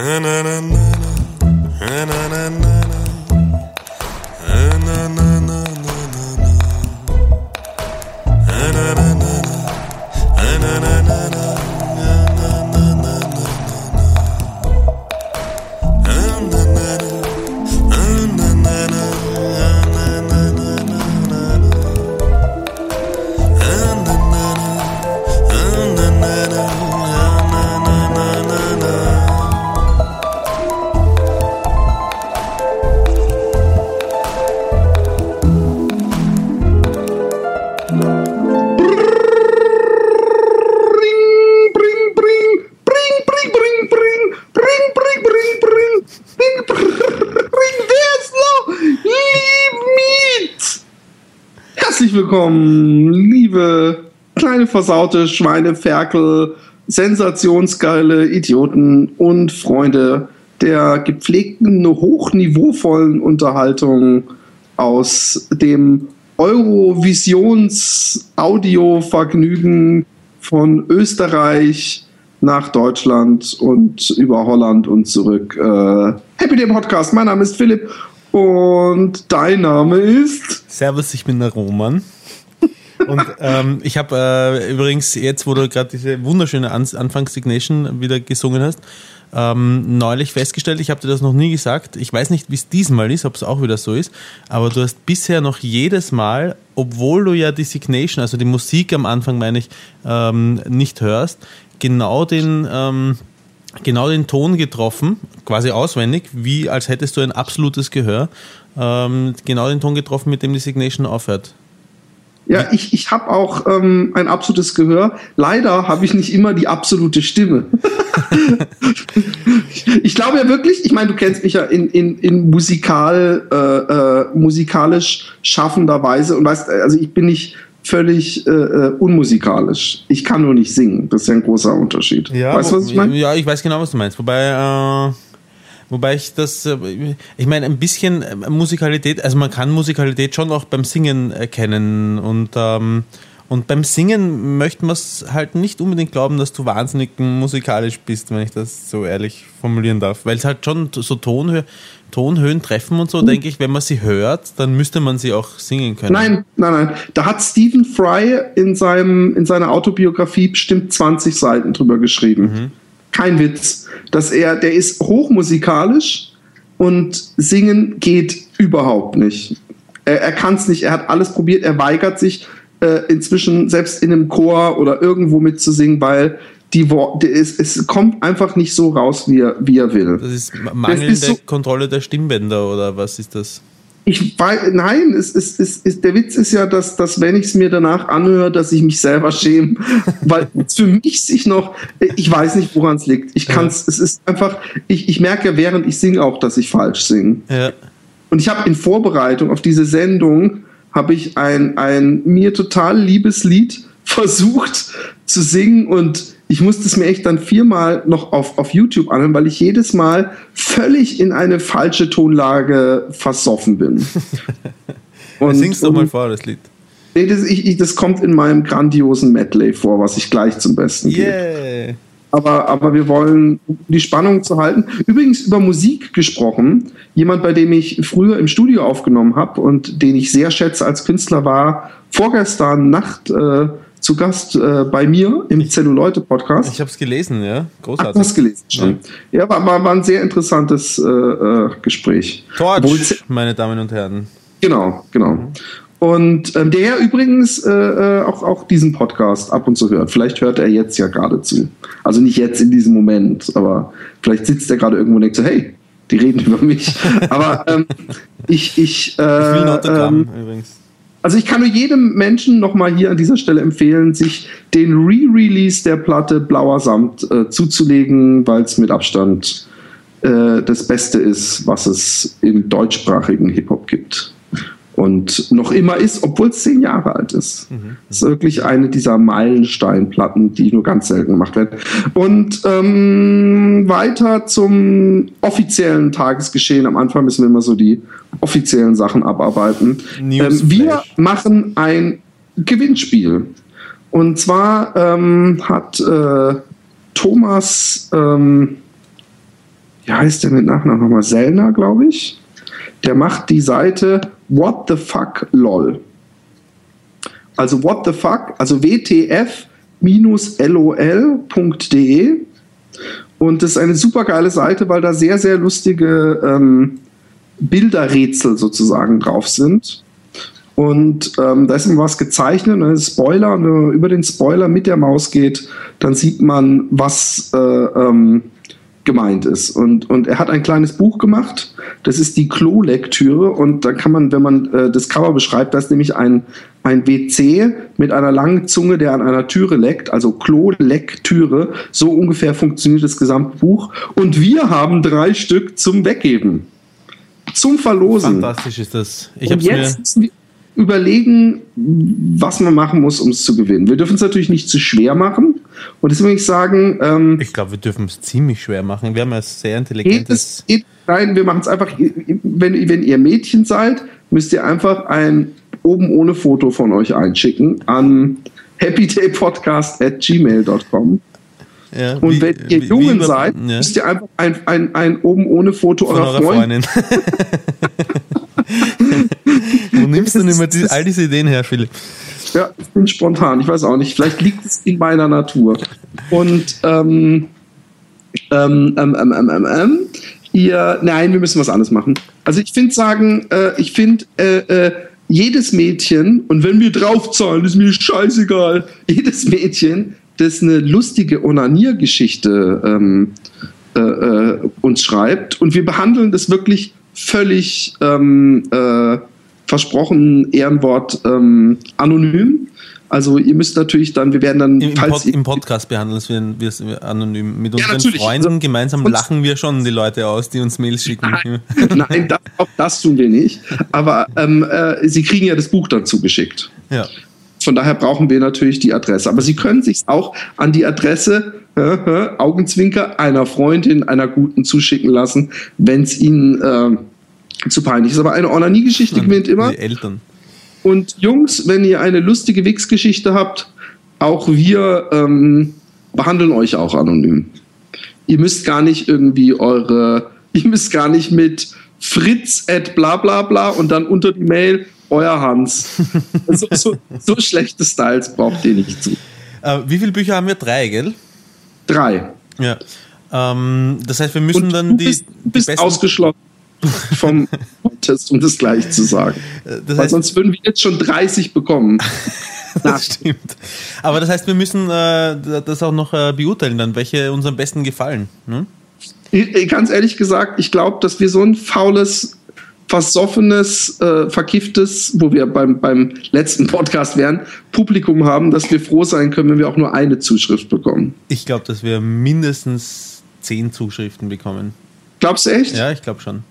And I versaute Schweineferkel, sensationsgeile Idioten und Freunde der gepflegten, hochniveauvollen Unterhaltung aus dem Eurovisions-Audio-Vergnügen von Österreich nach Deutschland und über Holland und zurück. Äh, Happy Day Podcast, mein Name ist Philipp und dein Name ist? Servus, ich bin der Roman. Und ähm, ich habe äh, übrigens jetzt, wo du gerade diese wunderschöne An Anfangssignation wieder gesungen hast, ähm, neulich festgestellt, ich habe dir das noch nie gesagt, ich weiß nicht, wie es diesmal ist, ob es auch wieder so ist, aber du hast bisher noch jedes Mal, obwohl du ja die Signation, also die Musik am Anfang meine ich, ähm, nicht hörst, genau den, ähm, genau den Ton getroffen, quasi auswendig, wie als hättest du ein absolutes Gehör, ähm, genau den Ton getroffen, mit dem die Signation aufhört. Ja, ich, ich habe auch ähm, ein absolutes Gehör. Leider habe ich nicht immer die absolute Stimme. ich glaube ja wirklich, ich meine, du kennst mich ja in, in, in musikal, äh, äh, musikalisch schaffender Weise und weißt, also ich bin nicht völlig äh, äh unmusikalisch. Ich kann nur nicht singen. Das ist ja ein großer Unterschied. Ja, weißt du, was ich meine? Ja, ich weiß genau, was du meinst. Wobei, äh Wobei ich das, äh, ich meine, ein bisschen äh, Musikalität, also man kann Musikalität schon auch beim Singen erkennen und, ähm, und beim Singen möchte man es halt nicht unbedingt glauben, dass du wahnsinnig musikalisch bist, wenn ich das so ehrlich formulieren darf. Weil es halt schon so Tonhö Tonhöhen treffen und so, mhm. denke ich, wenn man sie hört, dann müsste man sie auch singen können. Nein, nein, nein. Da hat Stephen Fry in, seinem, in seiner Autobiografie bestimmt 20 Seiten drüber geschrieben. Mhm kein Witz, dass er, der ist hochmusikalisch und singen geht überhaupt nicht. Er, er kann es nicht, er hat alles probiert, er weigert sich äh, inzwischen selbst in einem Chor oder irgendwo mitzusingen, weil die Worte, es, es kommt einfach nicht so raus, wie er, wie er will. Das ist mangelnde das ist so, Kontrolle der Stimmbänder oder was ist das? Ich weiß, nein, es ist, es ist, der Witz ist ja, dass, dass wenn ich es mir danach anhöre, dass ich mich selber schäme, weil für mich sich noch, ich weiß nicht, woran es liegt. Ich kann es, ja. es ist einfach, ich, ich merke ja, während ich singe auch, dass ich falsch singe. Ja. Und ich habe in Vorbereitung auf diese Sendung, habe ich ein, ein mir total liebes Lied versucht zu singen und ich musste es mir echt dann viermal noch auf, auf YouTube anhören, weil ich jedes Mal völlig in eine falsche Tonlage versoffen bin. und, Singst du mal vor, das Lied. Nee, das, ich, ich, das kommt in meinem grandiosen Medley vor, was ich gleich zum Besten gebe. Yeah. Aber, aber wir wollen die Spannung zu halten. Übrigens über Musik gesprochen. Jemand, bei dem ich früher im Studio aufgenommen habe und den ich sehr schätze als Künstler, war vorgestern Nacht äh, zu Gast äh, bei mir im Zelluleute-Podcast. Ich habe es gelesen, ja. Großartig. Ach, hast gelesen schon. Ja, ja war, war, war, ein sehr interessantes äh, äh Gespräch. Torch, meine Damen und Herren. Genau, genau. Und ähm, der übrigens äh, äh, auch, auch diesen Podcast ab und zu hört. Vielleicht hört er jetzt ja gerade zu. Also nicht jetzt in diesem Moment, aber vielleicht sitzt er gerade irgendwo und denkt so, hey, die reden über mich. aber ähm, ich, ich, äh, ich will ein Autogramm ähm, übrigens. Also ich kann nur jedem Menschen nochmal hier an dieser Stelle empfehlen, sich den Re-Release der Platte Blauer Samt äh, zuzulegen, weil es mit Abstand äh, das Beste ist, was es im deutschsprachigen Hip-Hop gibt und noch immer ist, obwohl es zehn Jahre alt ist. Mhm. Das ist wirklich eine dieser Meilensteinplatten, die nur ganz selten gemacht werden. Und ähm, weiter zum offiziellen Tagesgeschehen. Am Anfang müssen wir immer so die offiziellen Sachen abarbeiten. Ähm, wir machen ein Gewinnspiel. Und zwar ähm, hat äh, Thomas ähm, wie heißt der mit Nachnamen nochmal? Sellner, glaube ich. Der macht die Seite What the fuck lol. Also what the fuck, also wtf-lol.de. Und das ist eine super geile Seite, weil da sehr, sehr lustige ähm, Bilderrätsel sozusagen drauf sind. Und ähm, da ist immer was gezeichnet, ein Spoiler. Und wenn man über den Spoiler mit der Maus geht, dann sieht man, was äh, ähm, gemeint ist. Und, und er hat ein kleines Buch gemacht, das ist die Klo-Lektüre. Und da kann man, wenn man äh, das Cover beschreibt, das ist nämlich ein, ein WC mit einer langen Zunge, der an einer Türe leckt, also Klo-Lektüre. So ungefähr funktioniert das gesamte Buch. Und wir haben drei Stück zum Weggeben. Zum Verlosen. Fantastisch ist das. Ich und jetzt müssen wir überlegen, was man machen muss, um es zu gewinnen. Wir dürfen es natürlich nicht zu schwer machen. Und deswegen würde ich sagen. Ähm, ich glaube, wir dürfen es ziemlich schwer machen. Wir haben ja sehr intelligentes. Geht nein, wir machen es einfach. Wenn, wenn ihr Mädchen seid, müsst ihr einfach ein oben ohne Foto von euch einschicken an happydaypodcast at gmail.com. Ja, und wie, wenn ihr Jungen seid, ja. müsst ihr einfach ein, ein, ein oben ohne Foto von eurer, eurer Freundin. Freundin. Wo nimmst du denn immer die, all diese Ideen her, Philipp? Ja, ich bin spontan. Ich weiß auch nicht. Vielleicht liegt es in meiner Natur. Und ähm, ähm, ähm, ähm, ähm, ähm, ähm ihr, nein, wir müssen was anderes machen. Also ich finde sagen, äh, ich finde äh, äh, jedes Mädchen, und wenn wir draufzahlen, ist mir scheißegal, jedes Mädchen, das eine lustige Onaniergeschichte ähm, äh, äh, uns schreibt und wir behandeln das wirklich völlig ähm, äh, versprochen, Ehrenwort ähm, anonym. Also ihr müsst natürlich dann, wir werden dann... Im, Pod, im Podcast behandeln wir es anonym. Mit unseren ja, Freunden gemeinsam lachen wir schon die Leute aus, die uns Mails schicken. Nein, nein das, auch das tun wir nicht. Aber ähm, äh, sie kriegen ja das Buch dann zugeschickt. Ja. Von daher brauchen wir natürlich die Adresse. Aber Sie können sich auch an die Adresse äh, äh, Augenzwinker einer Freundin, einer guten zuschicken lassen, wenn es Ihnen äh, zu peinlich ist. Aber eine Onanie-Geschichte gewinnt immer. Die Eltern. Und Jungs, wenn ihr eine lustige Wix-Geschichte habt, auch wir ähm, behandeln euch auch anonym. Ihr müsst gar nicht irgendwie eure, ihr müsst gar nicht mit fritz at bla bla bla und dann unter die Mail euer Hans. so, so, so, schlechte Styles braucht ihr nicht zu. Äh, wie viele Bücher haben wir? Drei, gell? Drei. Ja. Ähm, das heißt, wir müssen Und dann du bist, die. bist die ausgeschlossen vom Contest, um das gleich zu sagen. Äh, das Weil sonst würden wir jetzt schon 30 bekommen. das stimmt. Aber das heißt, wir müssen äh, das auch noch äh, beurteilen, dann, welche uns am besten gefallen. Ne? Ganz ehrlich gesagt, ich glaube, dass wir so ein faules versoffenes, äh, verkifftes, wo wir beim, beim letzten Podcast wären, Publikum haben, dass wir froh sein können, wenn wir auch nur eine Zuschrift bekommen. Ich glaube, dass wir mindestens zehn Zuschriften bekommen. Glaubst du echt? Ja, ich glaube schon.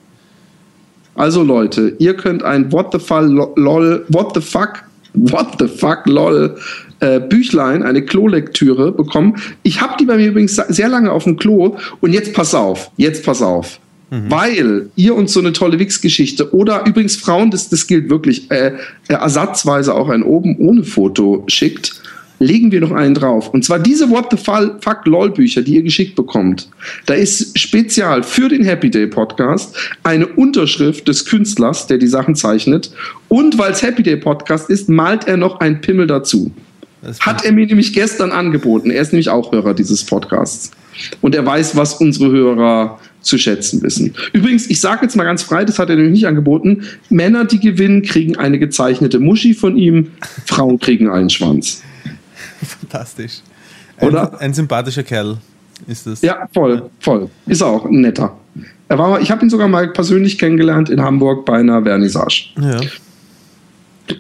Also Leute, ihr könnt ein What the fuck lol, What the fuck, What the fuck lol äh, Büchlein, eine Klolektüre bekommen. Ich habe die bei mir übrigens sehr lange auf dem Klo und jetzt pass auf, jetzt pass auf. Mhm. Weil ihr uns so eine tolle Wix-Geschichte oder übrigens Frauen, das, das gilt wirklich, äh, ersatzweise auch ein oben ohne Foto schickt, legen wir noch einen drauf. Und zwar diese What the Fuck LOL Bücher, die ihr geschickt bekommt. Da ist spezial für den Happy Day Podcast eine Unterschrift des Künstlers, der die Sachen zeichnet. Und weil es Happy Day Podcast ist, malt er noch ein Pimmel dazu. Hat er mir nämlich gestern angeboten. Er ist nämlich auch Hörer dieses Podcasts. Und er weiß, was unsere Hörer zu schätzen wissen. Übrigens, ich sage jetzt mal ganz frei, das hat er nämlich nicht angeboten, Männer, die gewinnen, kriegen eine gezeichnete Muschi von ihm, Frauen kriegen einen Schwanz. Fantastisch. Ein, Oder? Ein sympathischer Kerl ist das. Ja, voll, voll. Ist auch ein netter. Er war, ich habe ihn sogar mal persönlich kennengelernt in Hamburg bei einer Vernissage. Ja.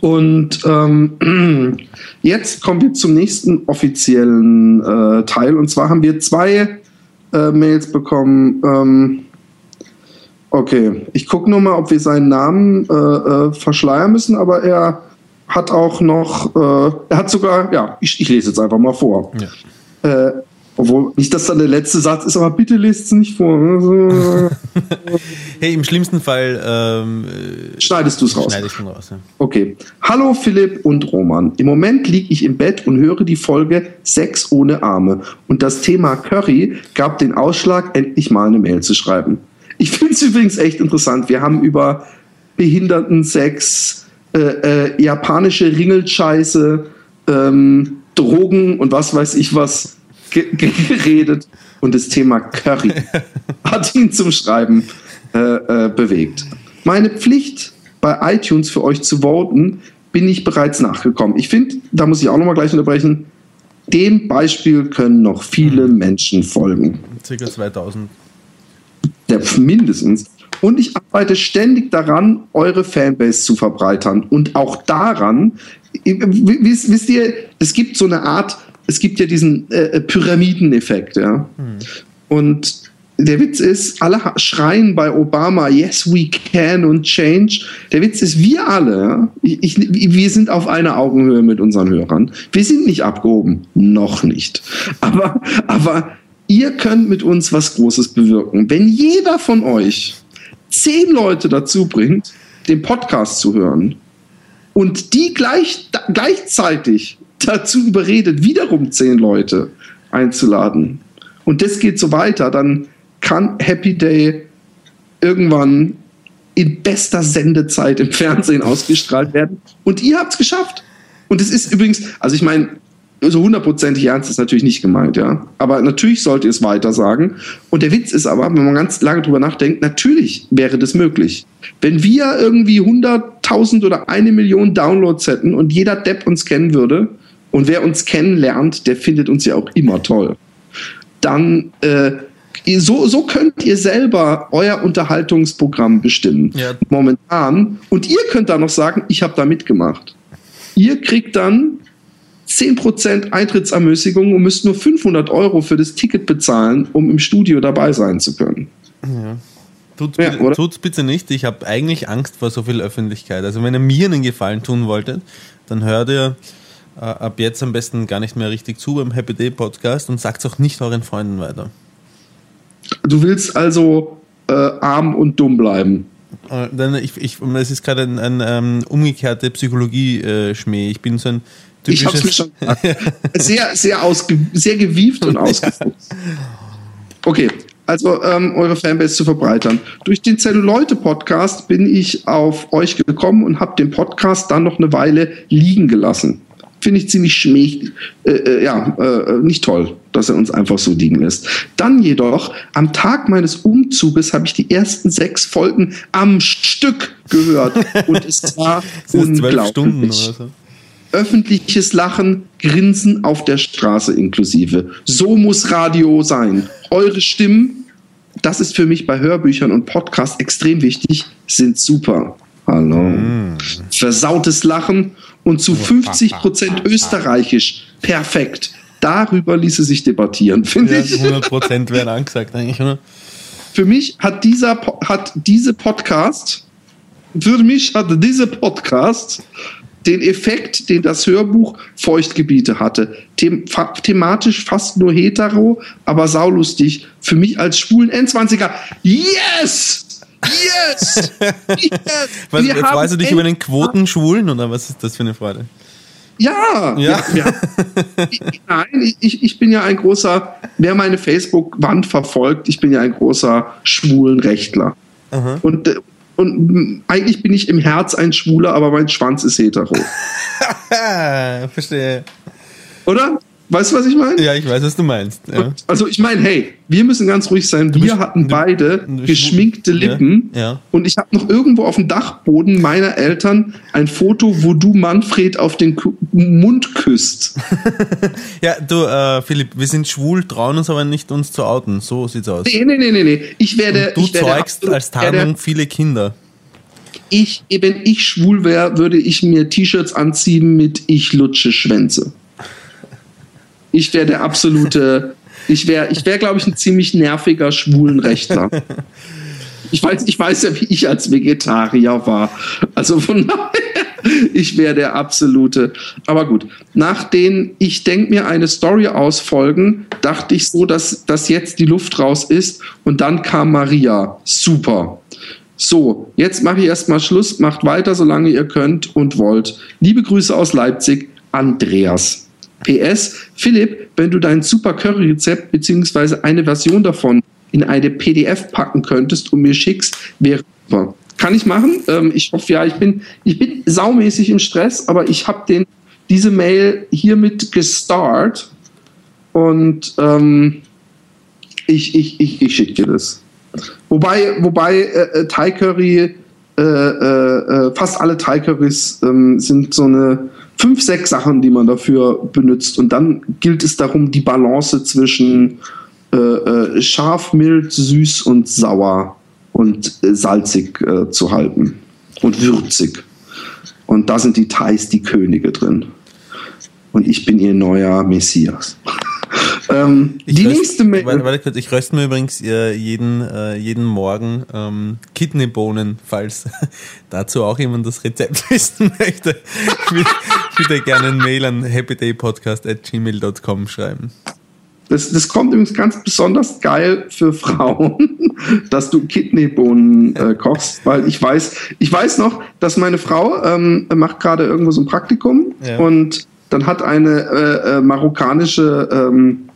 Und ähm, jetzt kommen wir zum nächsten offiziellen äh, Teil. Und zwar haben wir zwei äh, Mails bekommen. Ähm, okay, ich gucke nur mal, ob wir seinen Namen äh, äh, verschleiern müssen, aber er hat auch noch, äh, er hat sogar, ja, ich, ich, lese jetzt einfach mal vor. Ja. Äh, Obwohl, nicht, dass dann der letzte Satz ist, aber bitte lest es nicht vor. hey, im schlimmsten Fall ähm, schneidest du es raus. Schneide ich raus ja. Okay. Hallo Philipp und Roman. Im Moment liege ich im Bett und höre die Folge Sex ohne Arme. Und das Thema Curry gab den Ausschlag, endlich mal eine Mail zu schreiben. Ich finde es übrigens echt interessant. Wir haben über Behindertensex, äh, äh, japanische Ringelscheiße, ähm, Drogen und was weiß ich was geredet und das Thema Curry hat ihn zum Schreiben äh, äh, bewegt. Meine Pflicht bei iTunes für euch zu voten, bin ich bereits nachgekommen. Ich finde, da muss ich auch nochmal gleich unterbrechen, dem Beispiel können noch viele mhm. Menschen folgen. Circa 2000. Der, mindestens. Und ich arbeite ständig daran, eure Fanbase zu verbreitern. Und auch daran, wisst, wisst ihr, es gibt so eine Art es gibt ja diesen äh, äh, Pyramideneffekt, ja. Hm. Und der Witz ist, alle schreien bei Obama, yes, we can und change. Der Witz ist, wir alle, ich, ich, wir sind auf einer Augenhöhe mit unseren Hörern. Wir sind nicht abgehoben. Noch nicht. Aber, aber ihr könnt mit uns was Großes bewirken. Wenn jeder von euch zehn Leute dazu bringt, den Podcast zu hören und die gleich, gleichzeitig dazu überredet, wiederum zehn Leute einzuladen. Und das geht so weiter, dann kann Happy Day irgendwann in bester Sendezeit im Fernsehen ausgestrahlt werden. Und ihr habt es geschafft. Und es ist übrigens, also ich meine, so hundertprozentig ernst ist natürlich nicht gemeint, ja. Aber natürlich sollt ihr es weiter sagen. Und der Witz ist aber, wenn man ganz lange drüber nachdenkt, natürlich wäre das möglich. Wenn wir irgendwie 100.000 oder eine Million Downloads hätten und jeder Depp uns kennen würde, und wer uns kennenlernt, der findet uns ja auch immer toll. Dann äh, so, so könnt ihr selber euer Unterhaltungsprogramm bestimmen. Ja. Momentan. Und ihr könnt da noch sagen, ich habe da mitgemacht. Ihr kriegt dann 10% Eintrittsermäßigung und müsst nur 500 Euro für das Ticket bezahlen, um im Studio dabei sein zu können. Ja. Tut's, ja, bitte, tut's bitte nicht. Ich habe eigentlich Angst vor so viel Öffentlichkeit. Also wenn ihr mir einen Gefallen tun wolltet, dann hört ihr äh, ab jetzt am besten gar nicht mehr richtig zu beim Happy Day Podcast und sagt es auch nicht euren Freunden weiter. Du willst also äh, arm und dumm bleiben. Äh, denn ich, ich, es ist gerade ein, ein, ein ähm, umgekehrte Psychologie-Schmäh. ich bin so ein typisches... Ich hab's mir schon sehr, sehr, ausge, sehr gewieft und ausgefuchst. Okay, also ähm, eure Fanbase zu verbreitern. Durch den Zelluleute-Podcast bin ich auf euch gekommen und habe den Podcast dann noch eine Weile liegen gelassen finde ich ziemlich schmäh, äh, äh, ja, äh, nicht toll, dass er uns einfach so liegen lässt. Dann jedoch, am Tag meines Umzuges habe ich die ersten sechs Folgen am Stück gehört und es war unglaublich. Stunden oder so. Öffentliches Lachen, Grinsen auf der Straße inklusive. So muss Radio sein. Eure Stimmen, das ist für mich bei Hörbüchern und Podcasts extrem wichtig, sind super. Hallo. Mm. Versautes Lachen und zu 50 Prozent österreichisch. Perfekt. Darüber ließe sich debattieren, finde ja, ich. 100 Prozent werden angesagt eigentlich, oder? Für mich hat dieser hat diese Podcast, für mich hat dieser Podcast den Effekt, den das Hörbuch Feuchtgebiete hatte. Them thematisch fast nur hetero, aber saulustig. Für mich als schwulen N20er. Yes! Yes! yes! Was, jetzt weißt du dich über den Quotenschwulen oder was ist das für eine Freude? Ja, ja. ja, ja. nein, ich, ich bin ja ein großer, wer meine Facebook-Wand verfolgt, ich bin ja ein großer Schwulenrechtler. Aha. Und, und eigentlich bin ich im Herz ein Schwuler, aber mein Schwanz ist hetero. Verstehe. Oder? Weißt du, was ich meine? Ja, ich weiß, was du meinst. Ja. Also ich meine, hey, wir müssen ganz ruhig sein. Wir bist, hatten beide du, geschminkte Lippen ja, ja. und ich habe noch irgendwo auf dem Dachboden meiner Eltern ein Foto, wo du Manfred auf den Mund küsst. ja, du, äh, Philipp, wir sind schwul, trauen uns aber nicht, uns zu outen. So sieht's aus. Nee, nee, nee, nee. nee. Ich werde. Und du ich werde zeugst als Tarnung viele Kinder. Ich, wenn ich schwul wäre, würde ich mir T-Shirts anziehen mit Ich lutsche Schwänze. Ich wäre der absolute, ich wäre, ich wäre, glaube ich, ein ziemlich nerviger Schwulenrechtler. Ich weiß, ich weiß ja, wie ich als Vegetarier war. Also von daher, ich wäre der absolute. Aber gut, nach den Ich denke mir eine Story aus Folgen, dachte ich so, dass, dass jetzt die Luft raus ist. Und dann kam Maria. Super. So, jetzt mache ich erstmal Schluss. Macht weiter, solange ihr könnt und wollt. Liebe Grüße aus Leipzig, Andreas. PS, Philipp, wenn du dein Super Curry-Rezept beziehungsweise eine Version davon in eine PDF packen könntest und mir schickst, wäre super. Kann ich machen. Ähm, ich hoffe, ja, ich bin, ich bin saumäßig im Stress, aber ich habe diese Mail hiermit gestartet und ähm, ich, ich, ich, ich schicke dir das. Wobei, wobei äh, äh Thai Curry, äh, äh, äh, fast alle Thai Currys ähm, sind so eine fünf, sechs Sachen, die man dafür benutzt. Und dann gilt es darum, die Balance zwischen äh, äh, scharf, mild, süß und sauer und äh, salzig äh, zu halten und würzig. Und da sind die Thais die Könige drin. Und ich bin ihr neuer Messias. Ähm, die röst, nächste Mail. Warte, warte kurz, ich röste mir übrigens äh, jeden, äh, jeden Morgen ähm, Kidneybohnen, falls dazu auch jemand das Rezept wissen möchte. Ich würde, gerne ein Mail an happydaypodcast at gmail.com schreiben. Das, das kommt übrigens ganz besonders geil für Frauen, dass du Kidneybohnen äh, kochst, weil ich weiß, ich weiß noch, dass meine Frau ähm, macht gerade irgendwo so ein Praktikum ja. und dann hat eine äh, äh, marokkanische ähm,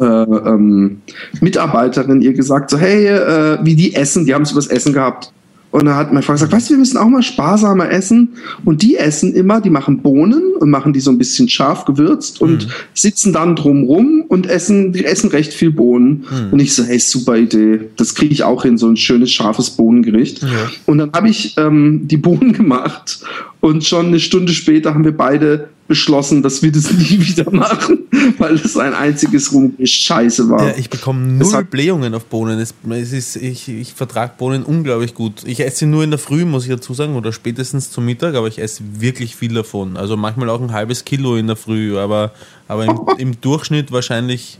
äh, ähm, Mitarbeiterin ihr gesagt, so hey, äh, wie die essen, die haben es übers Essen gehabt. Und da hat mein Vater gesagt, weißt du, wir müssen auch mal sparsamer essen. Und die essen immer, die machen Bohnen und machen die so ein bisschen scharf gewürzt und mhm. sitzen dann drumrum und essen, die essen recht viel Bohnen. Mhm. Und ich so, hey, super Idee. Das kriege ich auch hin, so ein schönes, scharfes Bohnengericht. Ja. Und dann habe ich ähm, die Bohnen gemacht und schon eine Stunde später haben wir beide beschlossen, dass wir das nie wieder machen, weil es ein einziges Scheiße war. Ja, ich bekomme null Blähungen auf Bohnen. Es, es ist, ich, ich vertrage Bohnen unglaublich gut. Ich esse sie nur in der Früh, muss ich dazu sagen, oder spätestens zum Mittag, aber ich esse wirklich viel davon. Also manchmal auch ein halbes Kilo in der Früh, aber, aber im, im Durchschnitt wahrscheinlich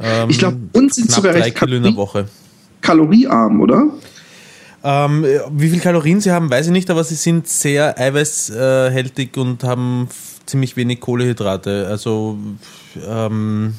ähm, ich glaube, uns sind sogar drei Kilo in der Woche. Kaloriearm, oder? Ähm, wie viel Kalorien sie haben, weiß ich nicht, aber sie sind sehr eiweißhältig und haben ziemlich wenig Kohlehydrate. Also ähm,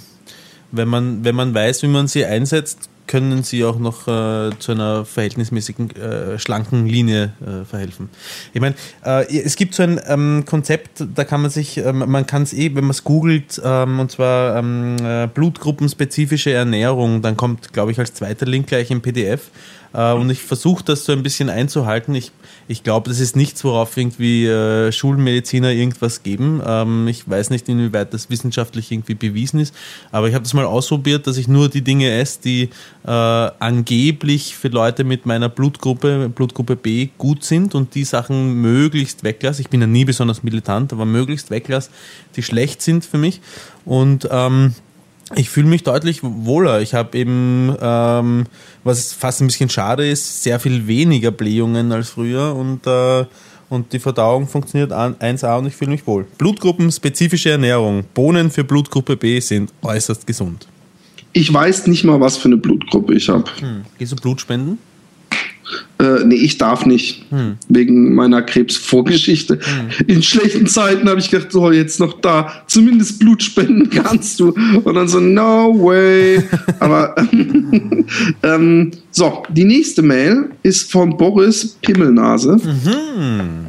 wenn, man, wenn man weiß, wie man sie einsetzt, können sie auch noch äh, zu einer verhältnismäßigen äh, schlanken Linie äh, verhelfen. Ich meine, äh, es gibt so ein ähm, Konzept, da kann man sich, ähm, man kann es eh, wenn man es googelt, ähm, und zwar ähm, äh, blutgruppenspezifische Ernährung, dann kommt, glaube ich, als zweiter Link gleich im PDF. Äh, und ich versuche das so ein bisschen einzuhalten. Ich, ich glaube, das ist nichts, worauf irgendwie äh, Schulmediziner irgendwas geben. Ähm, ich weiß nicht, inwieweit das wissenschaftlich irgendwie bewiesen ist, aber ich habe das mal ausprobiert, dass ich nur die Dinge esse, die äh, angeblich für Leute mit meiner Blutgruppe, Blutgruppe B, gut sind und die Sachen möglichst weglasse. Ich bin ja nie besonders militant, aber möglichst weglasse, die schlecht sind für mich. Und ähm, ich fühle mich deutlich wohler. Ich habe eben, ähm, was fast ein bisschen schade ist, sehr viel weniger Blähungen als früher und, äh, und die Verdauung funktioniert 1A und ich fühle mich wohl. Blutgruppenspezifische Ernährung. Bohnen für Blutgruppe B sind äußerst gesund. Ich weiß nicht mal, was für eine Blutgruppe ich habe. Hm. Gehst du Blutspenden? Äh, nee, ich darf nicht. Hm. Wegen meiner Krebsvorgeschichte. Hm. In schlechten Zeiten habe ich gedacht, so, jetzt noch da. Zumindest Blut spenden kannst du. Und dann so, no way. Aber ähm, so, die nächste Mail ist von Boris Pimmelnase. Mhm.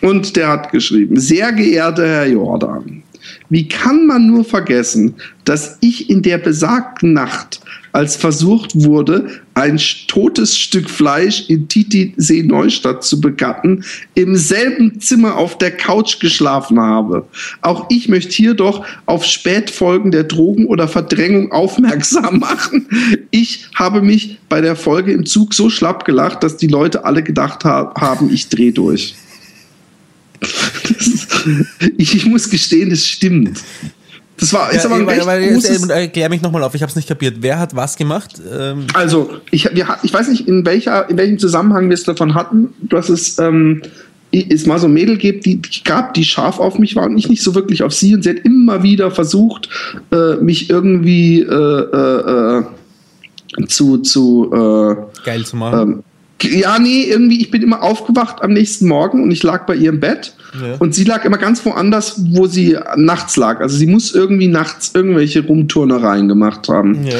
Und der hat geschrieben: Sehr geehrter Herr Jordan, wie kann man nur vergessen, dass ich in der besagten Nacht als versucht wurde, ein totes Stück Fleisch in Titisee Neustadt zu begatten, im selben Zimmer auf der Couch geschlafen habe. Auch ich möchte hier doch auf Spätfolgen der Drogen oder Verdrängung aufmerksam machen. Ich habe mich bei der Folge im Zug so schlapp gelacht, dass die Leute alle gedacht haben, ich drehe durch. ich, muss gestehen, das stimmt. Das war ist ja, aber ein recht aber, großes Erklär mich nochmal auf, ich habe es nicht kapiert. Wer hat was gemacht? Ähm also, ich, wir, ich weiß nicht, in, welcher, in welchem Zusammenhang wir es davon hatten, dass es, ähm, es mal so ein Mädel gibt, die, die gab, die scharf auf mich war und ich nicht so wirklich auf sie. Und sie hat immer wieder versucht, äh, mich irgendwie äh, äh, äh zu, zu geil zu machen. Ähm, Ja, nee, irgendwie, ich bin immer aufgewacht am nächsten Morgen und ich lag bei ihr im Bett. Ja. Und sie lag immer ganz woanders, wo sie nachts lag. Also sie muss irgendwie nachts irgendwelche Rumturnereien gemacht haben. Ja.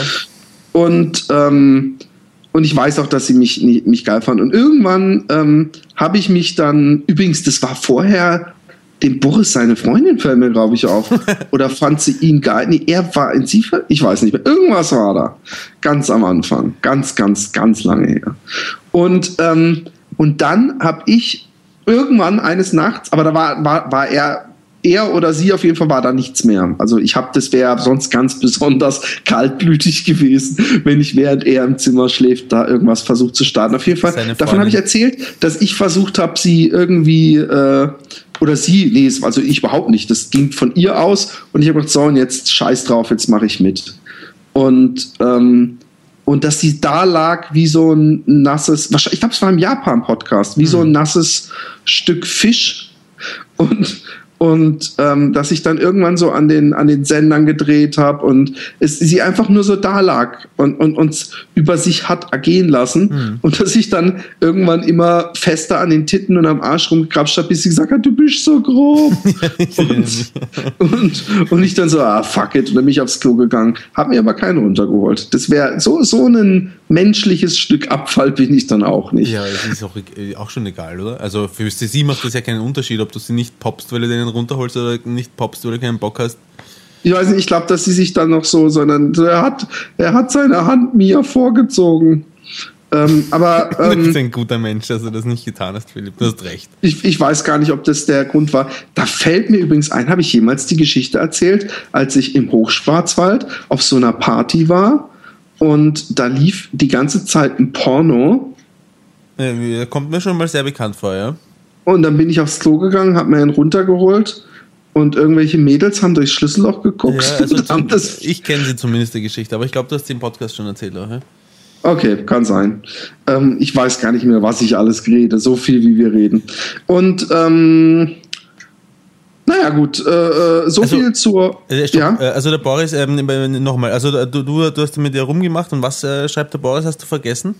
Und, ähm, und ich weiß auch, dass sie mich, mich geil fand. Und irgendwann ähm, habe ich mich dann, übrigens, das war vorher dem Boris seine Freundin fällt mir, glaube ich, auf. Oder fand sie ihn geil? Nee, er war in sie, ich weiß nicht mehr. Irgendwas war da. Ganz am Anfang. Ganz, ganz, ganz lange her. Und, ähm, und dann habe ich irgendwann eines Nachts, aber da war, war, war er er oder sie auf jeden Fall war da nichts mehr. Also ich habe, das wäre sonst ganz besonders kaltblütig gewesen, wenn ich während er im Zimmer schläft, da irgendwas versucht zu starten. Auf jeden Fall, davon habe ich erzählt, dass ich versucht habe, sie irgendwie äh, oder sie, nee, also ich überhaupt nicht. Das ging von ihr aus und ich habe gesagt, so und jetzt scheiß drauf, jetzt mache ich mit. Und ähm, und dass sie da lag wie so ein nasses, ich glaube, es war im Japan-Podcast, wie so ein nasses Stück Fisch. Und, und ähm, dass ich dann irgendwann so an den, an den Sendern gedreht habe und es, sie einfach nur so da lag und, und uns über sich hat ergehen lassen mhm. und dass ich dann irgendwann immer fester an den Titten und am Arsch rumgekrapscht habe, bis sie gesagt hat, du bist so grob. und, und, und ich dann so, ah, fuck it, und dann bin ich aufs Klo gegangen, habe mir aber keine runtergeholt. Das wäre so, so ein menschliches Stück Abfall bin ich dann auch nicht. Ja, das ist auch, äh, auch schon egal, oder? Also für sie macht das ja keinen Unterschied, ob du sie nicht poppst, weil du den runterholst oder nicht weil du keinen Bock hast. Ich weiß nicht, ich glaube, dass sie sich dann noch so, sondern er hat, er hat seine Hand mir vorgezogen. Ähm, aber, ähm, du bist ein guter Mensch, dass du das nicht getan hast, Philipp. Du hast recht. Ich, ich weiß gar nicht, ob das der Grund war. Da fällt mir übrigens ein, habe ich jemals die Geschichte erzählt, als ich im Hochschwarzwald auf so einer Party war und da lief die ganze Zeit ein Porno. Ja, kommt mir schon mal sehr bekannt vor, ja. Und dann bin ich aufs Klo gegangen, habe mir einen runtergeholt und irgendwelche Mädels haben durchs Schlüsselloch geguckt. Ja, also zum, ich kenne sie zumindest die Geschichte, aber ich glaube, du hast den Podcast schon erzählt, oder? Okay, kann sein. Ähm, ich weiß gar nicht mehr, was ich alles rede, so viel wie wir reden. Und ähm, naja, gut, äh, äh, so also, viel zur. Äh, stopp, ja? Äh, also der Boris, ähm, nochmal, also du, du, du hast mit dir rumgemacht und was äh, schreibt der Boris, hast du vergessen?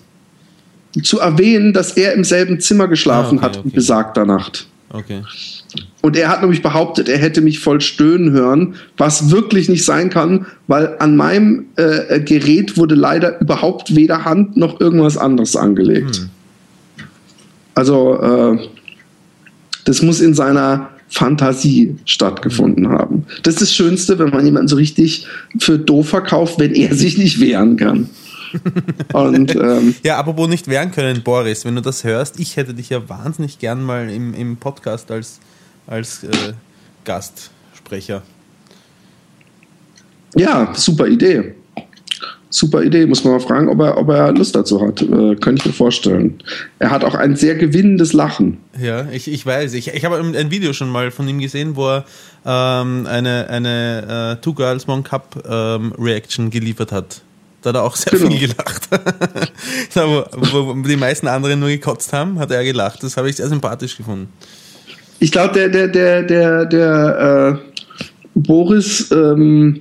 Zu erwähnen, dass er im selben Zimmer geschlafen ah, okay, hat okay. besagter Nacht. Okay. Und er hat nämlich behauptet, er hätte mich voll stöhnen hören, was wirklich nicht sein kann, weil an meinem äh, Gerät wurde leider überhaupt weder Hand noch irgendwas anderes angelegt. Hm. Also, äh, das muss in seiner Fantasie stattgefunden haben. Das ist das Schönste, wenn man jemanden so richtig für doof verkauft, wenn er sich nicht wehren kann. Und, ähm, ja, apropos nicht wehren können, Boris, wenn du das hörst, ich hätte dich ja wahnsinnig gern mal im, im Podcast als, als äh, Gastsprecher. Ja, super Idee super Idee. Muss man mal fragen, ob er, ob er Lust dazu hat. Äh, könnte ich mir vorstellen. Er hat auch ein sehr gewinnendes Lachen. Ja, ich, ich weiß. Ich, ich habe ein Video schon mal von ihm gesehen, wo er ähm, eine, eine uh, Two Girls One Cup ähm, Reaction geliefert hat. Da hat er auch sehr genau. viel gelacht. wo, wo, die meisten anderen nur gekotzt haben, hat er gelacht. Das habe ich sehr sympathisch gefunden. Ich glaube, der, der, der, der, der äh, Boris ähm,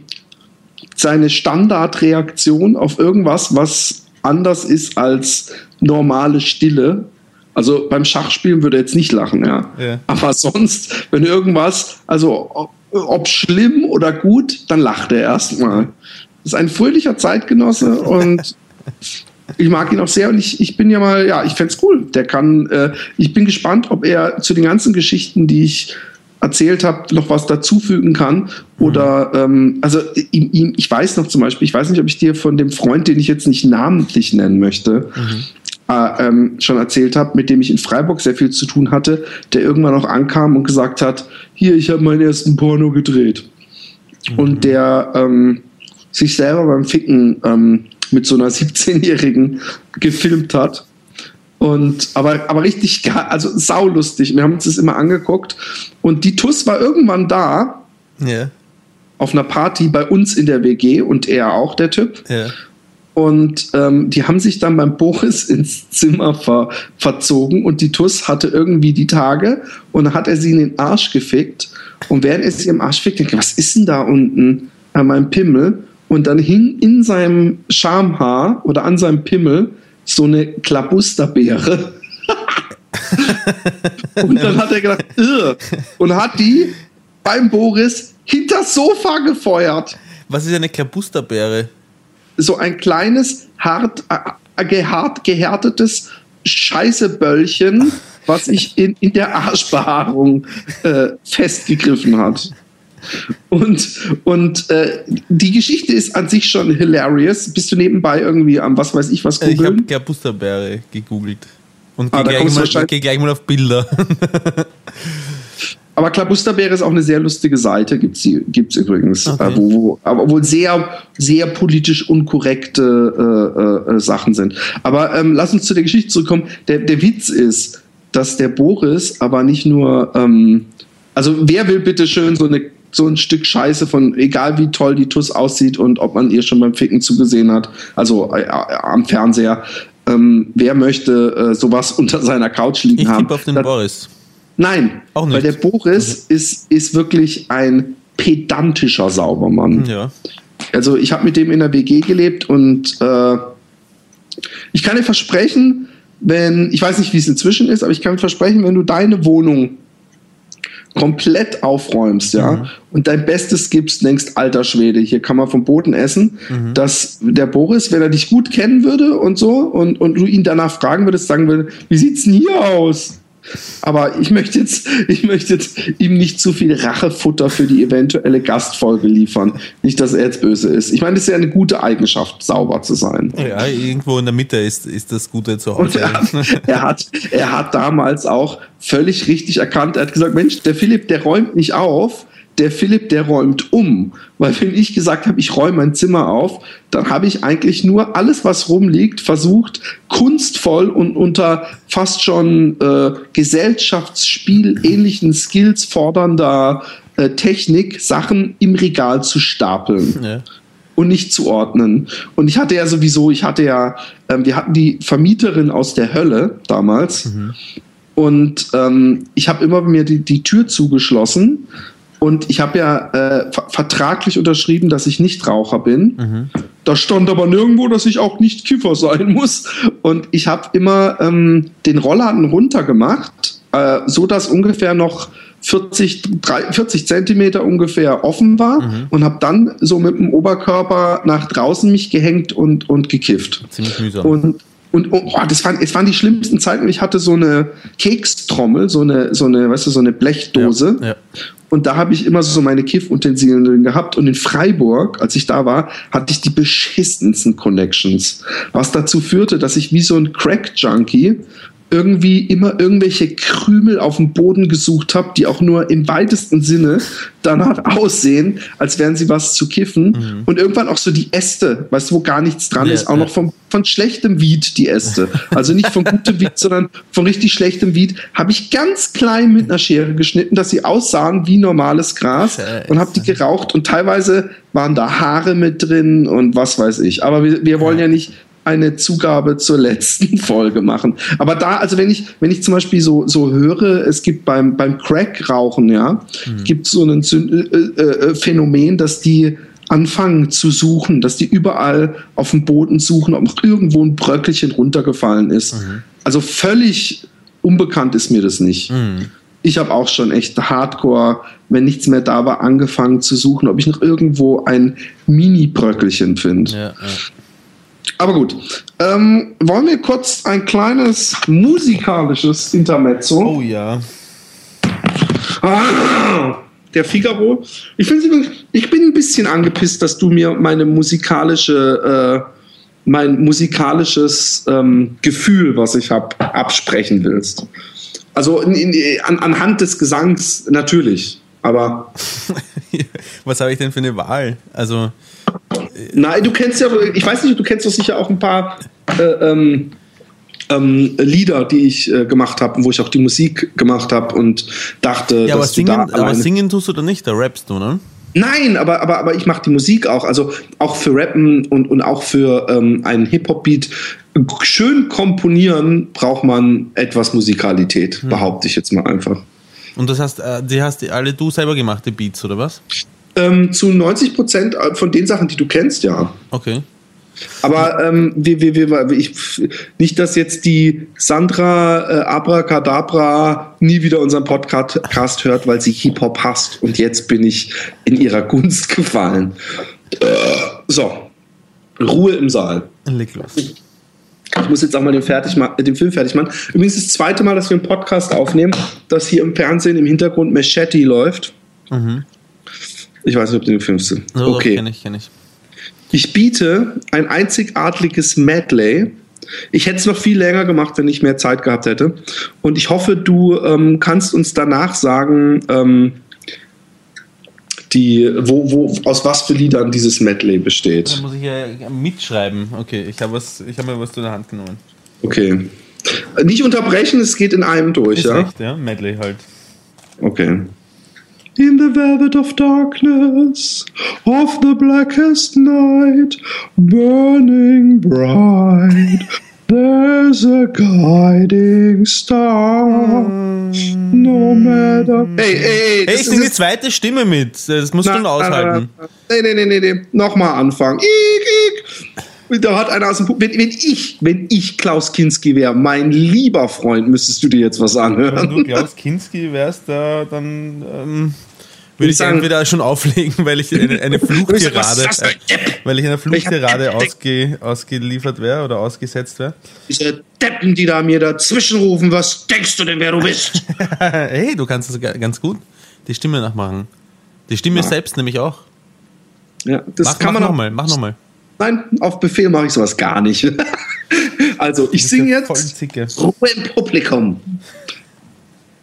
seine Standardreaktion auf irgendwas, was anders ist als normale Stille. Also beim Schachspielen würde er jetzt nicht lachen, ja. ja. Aber sonst, wenn irgendwas, also ob, ob, schlimm oder gut, dann lacht er erstmal. Ist ein fröhlicher Zeitgenosse und ich mag ihn auch sehr und ich, ich bin ja mal, ja, ich fände es cool. Der kann, äh, ich bin gespannt, ob er zu den ganzen Geschichten, die ich erzählt habe, noch was dazufügen kann. Oder, ähm, also ihm, ihm, ich weiß noch zum Beispiel, ich weiß nicht, ob ich dir von dem Freund, den ich jetzt nicht namentlich nennen möchte, mhm. äh, ähm, schon erzählt habe, mit dem ich in Freiburg sehr viel zu tun hatte, der irgendwann auch ankam und gesagt hat, hier, ich habe meinen ersten Porno gedreht. Mhm. Und der ähm, sich selber beim Ficken ähm, mit so einer 17-Jährigen gefilmt hat und, aber, aber richtig, also saulustig. Wir haben uns das immer angeguckt. Und die TUS war irgendwann da. Ja. Auf einer Party bei uns in der WG und er auch, der Typ. Ja. Und ähm, die haben sich dann beim Boris ins Zimmer ver verzogen und die TUS hatte irgendwie die Tage und dann hat er sie in den Arsch gefickt. Und während er sie im Arsch fickt, denkt was ist denn da unten an meinem Pimmel? Und dann hing in seinem Schamhaar oder an seinem Pimmel so eine Klabusterbeere. und dann hat er gedacht, Irr, und hat die beim Boris hinter Sofa gefeuert. Was ist eine Klabusterbeere? So ein kleines, hart, äh, gehart, gehärtetes Scheißeböllchen, was sich in, in der Arschbehaarung äh, festgegriffen hat. Und, und äh, die Geschichte ist an sich schon hilarious. Bist du nebenbei irgendwie am was weiß ich was Ich googeln? habe Klabusterbeere gegoogelt. Und Ah, geh, da gleich geh gleich mal auf Bilder. Aber Klabusterbeere ist auch eine sehr lustige Seite, gibt es übrigens. Okay. Äh, wo, wo, aber wohl sehr, sehr politisch unkorrekte äh, äh, Sachen sind. Aber ähm, lass uns zu der Geschichte zurückkommen. Der, der Witz ist, dass der Boris aber nicht nur, ähm, also wer will bitte schön so eine so ein Stück Scheiße von, egal wie toll die Tuss aussieht und ob man ihr schon beim Ficken zugesehen hat, also äh, äh, am Fernseher, ähm, wer möchte äh, sowas unter seiner Couch liegen Ich haben? tippe auf den Da- Boris. Nein, Auch nicht. weil der Boris ist, ist wirklich ein pedantischer Saubermann. Ja. Also ich habe mit dem in der WG gelebt und äh, ich kann dir versprechen, wenn, ich weiß nicht, wie es inzwischen ist, aber ich kann dir versprechen, wenn du deine Wohnung komplett aufräumst, ja, Mhm. und dein Bestes gibst, denkst, alter Schwede, hier kann man vom Boden essen, Mhm. dass der Boris, wenn er dich gut kennen würde und so, und, und du ihn danach fragen würdest, sagen würde, wie sieht's denn hier aus? Aber ich möchte jetzt, ich möchte jetzt ihm nicht zu viel Rachefutter für die eventuelle Gastfolge liefern. Nicht, dass er jetzt böse ist. Ich meine, das ist ja eine gute Eigenschaft, sauber zu sein. Ja, irgendwo in der Mitte ist, ist das Gute zu Hause. er hat, er, hat, er hat damals auch völlig richtig erkannt. Er hat gesagt: Mensch, der Philipp, der räumt nicht auf. Der Philipp, der räumt um. Weil, wenn ich gesagt habe, ich räume mein Zimmer auf, dann habe ich eigentlich nur alles, was rumliegt, versucht, kunstvoll und unter fast schon äh, Gesellschaftsspiel ähnlichen Skills fordernder äh, Technik Sachen im Regal zu stapeln ja. und nicht zuordnen. Und ich hatte ja sowieso, ich hatte ja, ähm, wir hatten die Vermieterin aus der Hölle damals und ähm, ich habe immer mir die, die Tür zugeschlossen und ich habe ja äh, ver vertraglich unterschrieben, dass ich nicht Raucher bin. Da stand aber nirgendwo, dass ich auch nicht Kiffer sein muss. Und ich habe immer ähm, den Rollladen runtergemacht, äh, so dass ungefähr noch 40, drei- 40 Zentimeter ungefähr offen war und habe dann so mit dem Oberkörper nach draußen mich gehängt und, und gekifft. Ziemlich mühsam. Und, und, oh, das waren, es waren die schlimmsten Zeiten. Ich hatte so eine Kekstrommel, so eine, so eine, weißt du, so eine Blechdose. Ja, ja. Und da habe ich immer so meine Kiffutensilien drin gehabt. Und in Freiburg, als ich da war, hatte ich die beschissensten Connections. Was dazu führte, dass ich wie so ein Crack-Junkie irgendwie immer irgendwelche Krümel auf dem Boden gesucht habe, die auch nur im weitesten Sinne danach aussehen, als wären sie was zu kiffen. Und irgendwann auch so die Äste, weißt du, wo gar nichts dran Ja, ist, auch ja. noch vom, von schlechtem Weed die Äste. Also nicht von gutem Weed, sondern von richtig schlechtem Weed, habe ich ganz klein mit einer Schere geschnitten, dass sie aussahen wie normales Gras und habe die geraucht und teilweise waren da Haare mit drin und was weiß ich. Aber wir, wir wollen ja nicht eine Zugabe zur letzten Folge machen. Aber da, also wenn ich, wenn ich zum Beispiel so, so höre, es gibt beim, beim Crack-Rauchen, ja, gibt so ein Syn- äh, äh, Phänomen, dass die anfangen zu suchen, dass die überall auf dem Boden suchen, ob noch irgendwo ein Bröckelchen runtergefallen ist. Also völlig unbekannt ist mir das nicht. Mhm. Ich habe auch schon echt hardcore, wenn nichts mehr da war, angefangen zu suchen, ob ich noch irgendwo ein Mini-Bröckelchen finde. Ja, ja. Aber gut, ähm, wollen wir kurz ein kleines musikalisches Intermezzo? Oh ja. Ah, der Figaro. Ich, ich bin ein bisschen angepisst, dass du mir meine musikalische, äh, mein musikalisches ähm, Gefühl, was ich habe, absprechen willst. Also in, in, an, anhand des Gesangs natürlich. Aber Was habe ich denn für eine Wahl? Also, nein, du kennst ja, ich weiß nicht, du kennst doch sicher auch ein paar äh, ähm, ähm, Lieder, die ich äh, gemacht habe, wo ich auch die Musik gemacht habe und dachte, ja, aber dass singen, du da aber singen tust du da nicht, da rappst du, ne? Nein, aber, aber, aber ich mache die Musik auch. Also auch für Rappen und, und auch für ähm, einen Hip-Hop-Beat. Schön komponieren braucht man etwas Musikalität, behaupte ich jetzt mal einfach. Und das heißt, äh, die hast alle du selber gemacht, die Beats, oder was? Ähm, zu 90 Prozent von den Sachen, die du kennst, ja. Okay. Aber ähm, wir, wir, wir, ich, nicht, dass jetzt die Sandra äh, Abracadabra nie wieder unseren Podcast hört, weil sie Hip-Hop hasst. Und jetzt bin ich in ihrer Gunst gefallen. Äh, so, Ruhe im Saal. Leg los. Ich muss jetzt auch mal den, fertig den Film fertig machen. Übrigens das zweite Mal, dass wir einen Podcast aufnehmen, dass hier im Fernsehen im Hintergrund Machete läuft. Mhm. Ich weiß nicht, ob du den filmst. So, okay. Kenn ich, kenn ich. Ich biete ein einzigartiges Medley. Ich hätte es noch viel länger gemacht, wenn ich mehr Zeit gehabt hätte. Und ich hoffe, du ähm, kannst uns danach sagen, ähm, die, wo, wo, aus was für Liedern dieses Medley besteht. Da muss ich ja mitschreiben. Okay, ich habe hab mir was zu der Hand genommen. Okay. Nicht unterbrechen, es geht in einem durch, Ist ja? Recht, ja, Medley halt. Okay. In the velvet of darkness, of the blackest night, burning bright, there's a guiding star. No matter. Hey, hey, hey ich singe die zweite Stimme mit. Das musst na, du aushalten. Nee, nee, nee, nee, nee. Nochmal anfangen. Ik, ik. Da hat einer aus dem wenn, wenn ich, wenn ich Klaus Kinski wäre, mein lieber Freund, müsstest du dir jetzt was anhören. Wenn du Klaus Kinski wärst, da, dann ähm, würde ich sagen, entweder schon auflegen, weil ich eine, eine Fluchtirade, äh, weil ich einer Fluchtirade ausge, ausgeliefert wäre oder ausgesetzt wäre. Diese Deppen, die da mir dazwischen rufen, was denkst du denn, wer du bist? hey, du kannst das ganz gut, die Stimme nachmachen. Die Stimme ja. selbst nämlich auch. Ja, das mach, kann mach man nochmal, mach nochmal. Nein, auf Befehl mache ich sowas gar nicht. also, ich singe jetzt Ruhe im Publikum.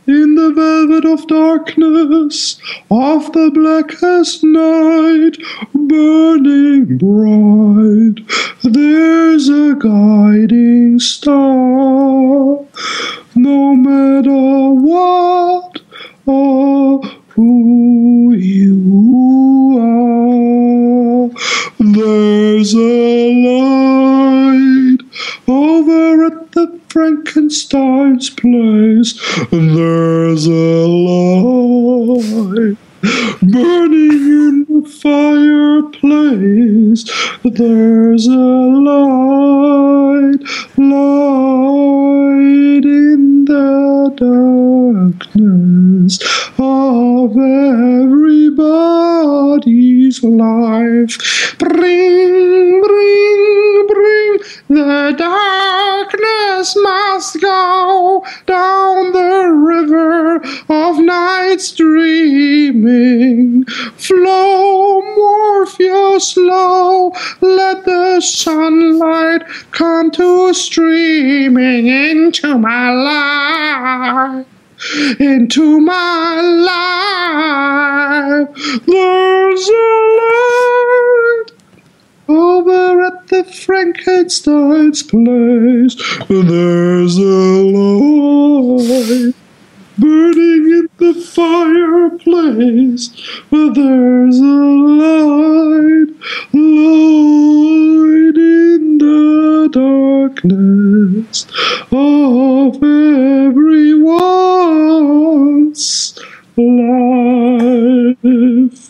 In the velvet of darkness, of the blackest night, burning bright, there's a guiding star. No matter what or who you are, there's a light Frankenstein's place. There's a light burning in the fireplace. There's a light, light in the darkness of everybody's life. Bring, bring, bring the darkness must go down the river of night's dreaming. Flow, Morpheus, slow, let the sunlight come to streaming into my life into my life. There's a light over at the Frankenstein's place. There's a light burning in the fireplace. There's a light, light in the darkness of everyone's life.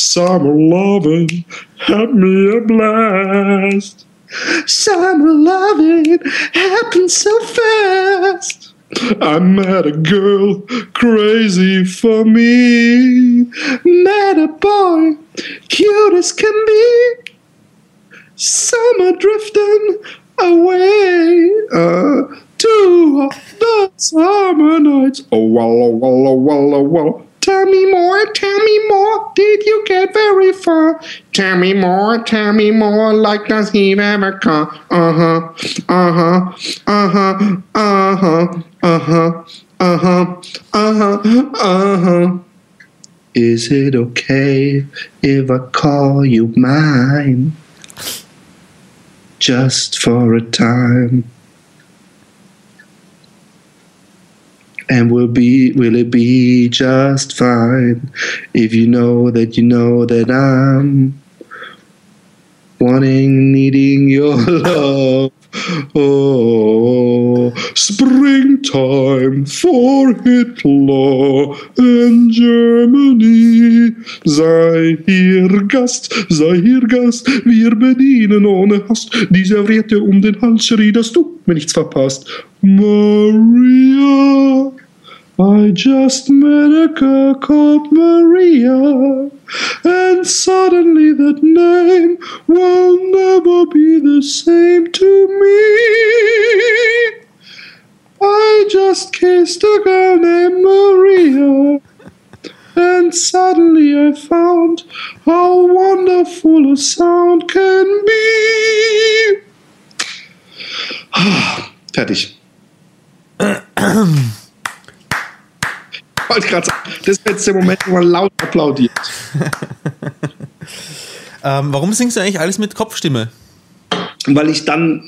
Summer loving had me a blast. Summer loving happened so fast. I met a girl crazy for me. Met a boy cute as can be. Summer drifting away uh, to the summer nights. Oh, walla, walla, walla, walla. Tell me more, tell me more. Did you get very far? Tell me more, tell me more. Like does he ever come? Uh huh, uh huh, uh huh, uh huh, uh huh, uh huh, uh huh, uh huh. Is it okay if I call you mine? Just for a time. And will be will it be just fine if you know that you know that I'm wanting needing your love Oh, springtime for Hitler in Germany. Sei hier Gast, sei hier Gast, wir bedienen ohne Hast. Die Serviette um den Hals schrie, dass du mir nichts verpasst. Maria, I just met a girl called Maria, and suddenly that name will never be the same to me. I just kissed a girl named Maria, and suddenly I found how wonderful a sound can be. Fertig. wollte gerade sagen, das ist jetzt der Moment, wo man laut applaudiert. ähm, warum singst du eigentlich alles mit Kopfstimme? Weil ich dann.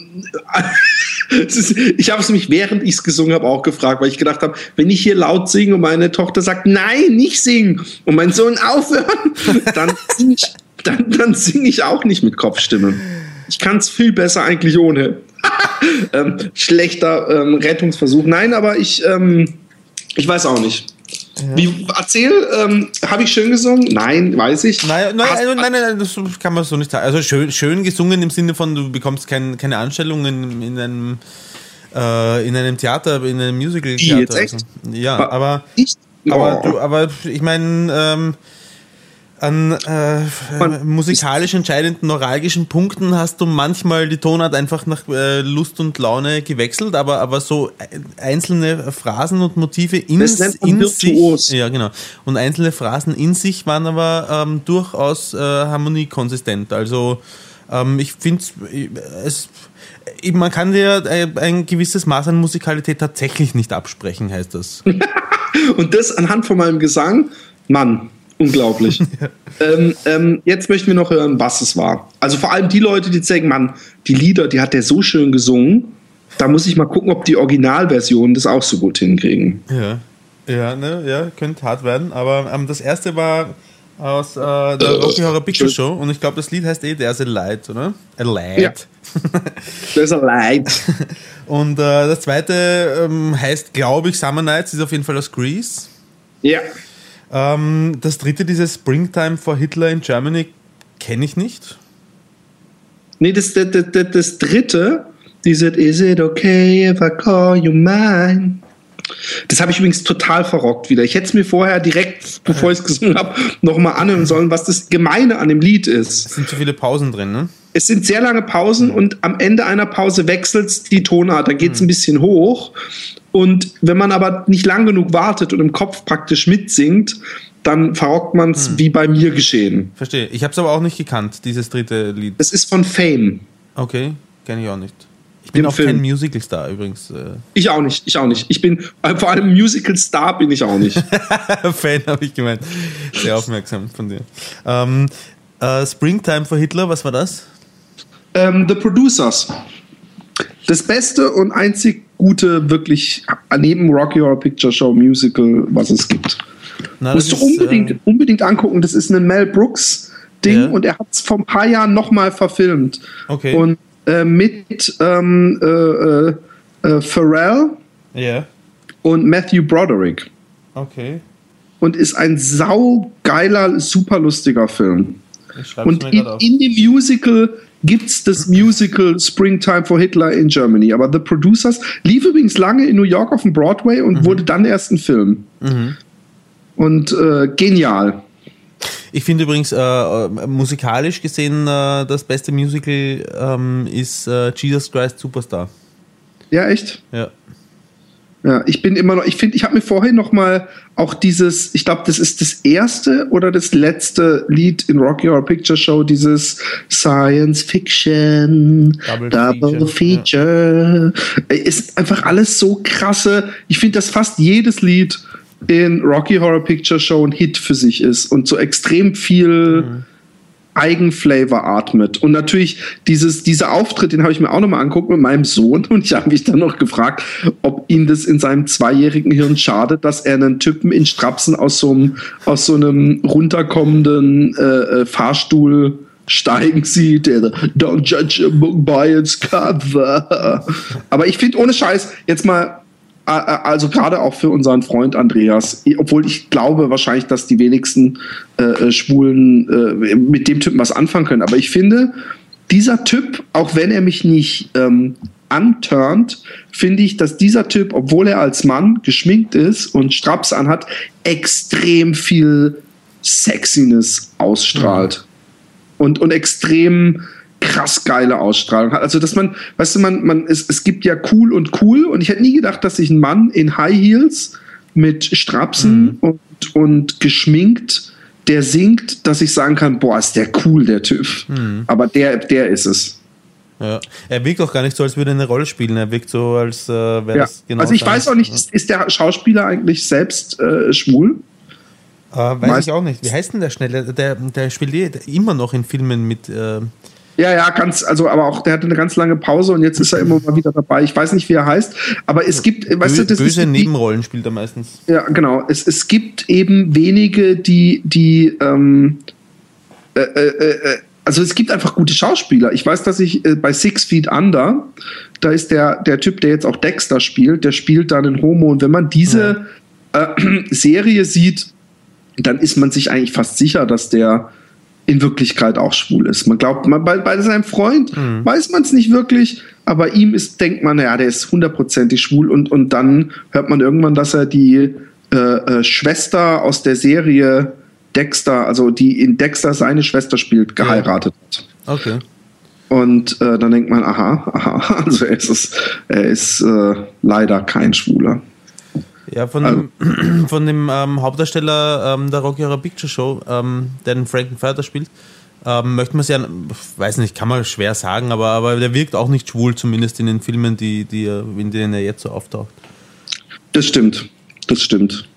ist, ich habe es mich, während ich es gesungen habe, auch gefragt, weil ich gedacht habe, wenn ich hier laut singe und meine Tochter sagt, nein, nicht singen, und mein Sohn aufhören, dann singe ich, dann, dann sing ich auch nicht mit Kopfstimme. Ich kann es viel besser eigentlich ohne. ähm, schlechter ähm, Rettungsversuch. Nein, aber ich, ähm, ich weiß auch nicht. Ja. Wie, erzähl, ähm, habe ich schön gesungen? Nein, weiß ich. Nein, nein, also, nein, nein, das kann man so nicht sagen. Also schön, schön gesungen im Sinne von, du bekommst kein, keine Anstellung in, in einem äh, in einem Theater, in einem Musical-Theater. Jetzt echt? Also. Ja, aber, ich, oh. aber, du, aber ich meine, ähm, an äh, musikalisch entscheidenden neuralgischen Punkten hast du manchmal die Tonart einfach nach äh, Lust und Laune gewechselt, aber, aber so einzelne Phrasen und Motive in, in sich. Ja, genau. Und einzelne Phrasen in sich waren aber ähm, durchaus äh, harmoniekonsistent. Also ähm, ich finde es. Man kann dir ein gewisses Maß an Musikalität tatsächlich nicht absprechen, heißt das. und das anhand von meinem Gesang, Mann, Unglaublich. ähm, ähm, jetzt möchten wir noch hören, was es war. Also vor allem die Leute, die sagen, Mann, die Lieder, die hat der so schön gesungen. Da muss ich mal gucken, ob die Originalversionen das auch so gut hinkriegen. Ja, ja, ne, ja, könnte hart werden. Aber ähm, das erste war aus äh, der Rocky Horror Picture Show und ich glaube, das Lied heißt eh There's a Light, oder? A Light. Ja. There's a Light. und äh, das zweite ähm, heißt, glaube ich, Summer Nights, ist auf jeden Fall aus Greece. Ja. Ähm, das dritte, dieses Springtime for Hitler in Germany, kenne ich nicht. Nee, das, das, das, das dritte, dieses Is it okay if I call you mine? Das habe ich übrigens total verrockt wieder. Ich hätte es mir vorher direkt, bevor ich es gesungen habe, nochmal anhören sollen, was das Gemeine an dem Lied ist. Es sind zu viele Pausen drin, ne? Es sind sehr lange Pausen und am Ende einer Pause wechselt die Tonart. Da geht es mhm. ein bisschen hoch. Und wenn man aber nicht lang genug wartet und im Kopf praktisch mitsingt, dann verrockt man es hm. wie bei mir geschehen. Verstehe. Ich habe es aber auch nicht gekannt, dieses dritte Lied. Es ist von Fame. Okay, kenne ich auch nicht. Ich bin auch Film. kein Musical-Star übrigens. Äh. Ich auch nicht, ich auch nicht. Ich bin, äh, vor allem Musical-Star bin ich auch nicht. Fan habe ich gemeint. Sehr aufmerksam von dir. Ähm, äh, Springtime for Hitler, was war das? Ähm, The Producers. Das beste und einzig gute, wirklich neben Rocky Horror Picture Show Musical, was es gibt. Na, Musst du ist, unbedingt, äh, unbedingt angucken. Das ist ein Mel Brooks Ding ja. und er hat es vor ein paar Jahren nochmal verfilmt. Okay. Und äh, mit ähm, äh, äh, äh Pharrell yeah. und Matthew Broderick. Okay. Und ist ein saugeiler, super lustiger Film. Und in, in, dem Musical gibt es das Musical Springtime for Hitler in Germany. Aber The Producers lief übrigens lange in New York auf dem Broadway und mhm. wurde dann erst ein Film. Mhm. Und äh, genial. Ich finde übrigens äh, äh, musikalisch gesehen äh, das beste Musical ähm, ist äh, Jesus Christ Superstar. Ja, echt? Ja. Ja, ich bin immer noch, ich finde, ich habe mir vorhin noch mal auch dieses, ich glaube, das ist das erste oder das letzte Lied in Rocky Horror Picture Show, dieses Science Fiction, Double, Double Feature. Ja. Ist einfach alles so krasse. Ich finde, dass fast jedes Lied in Rocky Horror Picture Show ein Hit für sich ist und so extrem viel. Mhm Eigenflavor atmet. Und natürlich dieses, dieser Auftritt, den habe ich mir auch nochmal anguckt mit meinem Sohn und ich habe mich dann noch gefragt, ob ihm das in seinem zweijährigen Hirn schadet, dass er einen Typen in Strapsen aus so einem, aus so einem runterkommenden äh, äh Fahrstuhl steigen Sie, der Don't judge a book by its cover. Aber ich finde ohne Scheiß jetzt mal also gerade auch für unseren Freund Andreas, obwohl ich glaube wahrscheinlich, dass die wenigsten äh, äh, Schwulen äh, mit dem Typen was anfangen können. Aber ich finde, dieser Typ, auch wenn er mich nicht ähm, anturnt, finde ich, dass dieser Typ, obwohl er als Mann geschminkt ist und Straps anhat, extrem viel Sexiness ausstrahlt. Mhm. Und, und extrem krass geile Ausstrahlung hat. Also, dass man, weißt du, man, man, es, es gibt ja cool und cool und ich hätte nie gedacht, dass sich ein Mann in High Heels mit Strapsen mhm. und, und geschminkt, der singt, dass ich sagen kann, boah, ist der cool, der Typ. Mhm. Aber der, der ist es. Ja. Er wirkt auch gar nicht so, als würde er eine Rolle spielen. Er wirkt so, als äh, wäre ja. das genau. Also ich weiß auch nicht, ist, ist der Schauspieler eigentlich selbst äh, schwul? Äh, weiß Meist ich auch nicht. Wie heißt denn der schnelle? Der, der spielt immer noch in Filmen mit. Äh ja, ja, ganz, also aber auch, der hatte eine ganz lange Pause und jetzt ist er immer mal wieder dabei. Ich weiß nicht, wie er heißt, aber es gibt, Bö weißt du, das böse ist, Nebenrollen spielt er meistens. Ja, genau. Es, es gibt eben wenige, die, die, ähm, äh, äh, äh, also es gibt einfach gute Schauspieler. Ich weiß, dass ich äh, bei Six Feet Under, da ist der, der Typ, der jetzt auch Dexter spielt, der spielt da einen Homo und wenn man diese ja. äh, Serie sieht, dann ist man sich eigentlich fast sicher, dass der in Wirklichkeit auch schwul ist. Man glaubt, man, bei, bei seinem Freund mhm. weiß man es nicht wirklich, aber ihm ist, denkt man, ja, der ist hundertprozentig schwul und, und dann hört man irgendwann, dass er die äh, äh, Schwester aus der Serie Dexter, also die in Dexter seine Schwester spielt, geheiratet ja. hat. Okay. Und äh, dann denkt man, aha, aha, also er ist, er ist äh, leider kein Schwuler. Ja, von also. dem, von dem ähm, Hauptdarsteller ähm, der Rocky Horror Picture Show, ähm, der den Frankenfurter spielt, ähm, möchte man es ja, weiß nicht, kann man schwer sagen, aber, aber der wirkt auch nicht schwul, zumindest in den Filmen, die, die, in denen er jetzt so auftaucht. Das stimmt, das stimmt.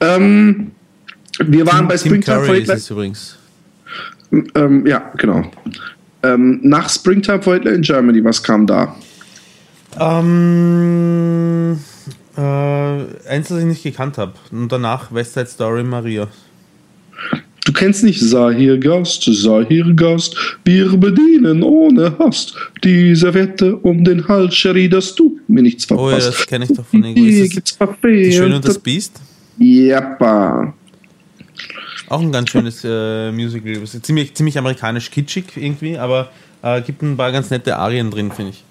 Ähm, wir waren Tim, bei Springtime for Hitler. Ist übrigens. Ähm, ja, genau. Ähm, nach Springtime Hitler in Germany, was kam da? Ähm, äh, eins, das ich nicht gekannt habe. Und danach West Side Story Maria. Du kennst nicht sei hier Gast, sei hier Gast, wir bedienen ohne Hast. Die Servette um den Hals, Sherry, dass du mir nichts verpasst. Oh ja, das kenne ich doch von irgendwo. Ist das die Schöne und das Biest? Jappa. Auch ein ganz schönes äh, Musical. Ziemlich, ziemlich amerikanisch kitschig irgendwie, aber äh, gibt ein paar ganz nette Arien drin, finde ich.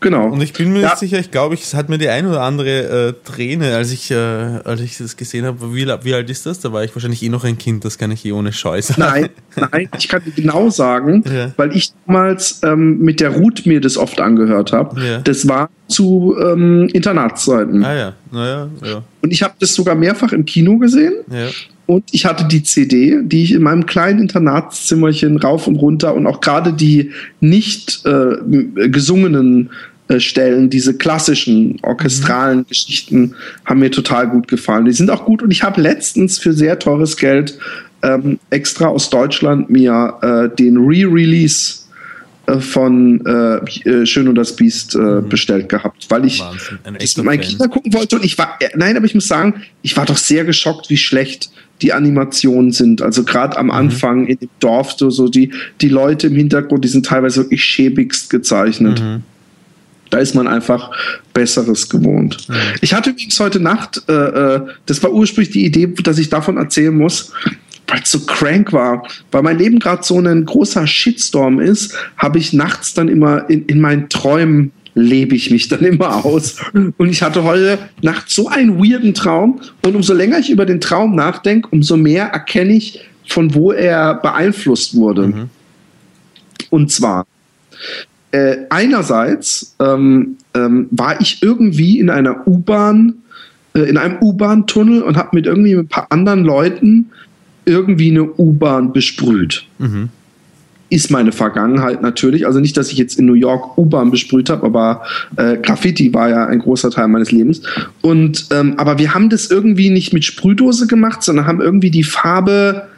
Genau. Und ich bin mir ja. nicht sicher, ich glaube, es hat mir die ein oder andere äh, Träne, als ich, äh, als ich das gesehen habe. Wie, wie, alt ist das? Da war ich wahrscheinlich eh noch ein Kind, das kann ich eh ohne Scheiße. Nein, nein, ich kann dir genau sagen, ja. weil ich damals ähm, mit der Ruth mir das oft angehört habe. Ja. Das war zu ähm, Internatszeiten. Ah ja, naja, ja. Und ich habe das sogar mehrfach im Kino gesehen. Ja. Und ich hatte die CD, die ich in meinem kleinen Internatszimmerchen rauf und runter und auch gerade die nicht äh, gesungenen äh, Stellen, diese klassischen orchestralen mhm. Geschichten haben mir total gut gefallen. Die sind auch gut und ich habe letztens für sehr teures Geld ähm, extra aus Deutschland mir äh, den Re-Release äh, von äh, äh, Schön und das Biest äh, mhm. bestellt gehabt, weil ich das mit meinen Kindern gucken wollte und ich war, nein, aber ich muss sagen, ich war doch sehr geschockt, wie schlecht die Animationen sind. Also gerade am mhm. Anfang in dem Dorf, so, so die, die Leute im Hintergrund, die sind teilweise wirklich schäbigst gezeichnet. Mhm. Da ist man einfach Besseres gewohnt. Mhm. Ich hatte übrigens heute Nacht, äh, äh, das war ursprünglich die Idee, dass ich davon erzählen muss, weil es so crank war, weil mein Leben gerade so ein großer Shitstorm ist, habe ich nachts dann immer in, in meinen Träumen lebe ich mich dann immer aus. Und ich hatte heute Nacht so einen weirden Traum. Und umso länger ich über den Traum nachdenke, umso mehr erkenne ich, von wo er beeinflusst wurde. Mhm. Und zwar, äh, einerseits ähm, ähm, war ich irgendwie in einer U-Bahn, äh, in einem U-Bahn-Tunnel und habe mit irgendwie ein paar anderen Leuten irgendwie eine U-Bahn besprüht. Mhm ist meine Vergangenheit natürlich. Also nicht, dass ich jetzt in New York U-Bahn besprüht habe, aber äh, Graffiti war ja ein großer Teil meines Lebens. Und ähm, aber wir haben das irgendwie nicht mit Sprühdose gemacht, sondern haben irgendwie die Farbe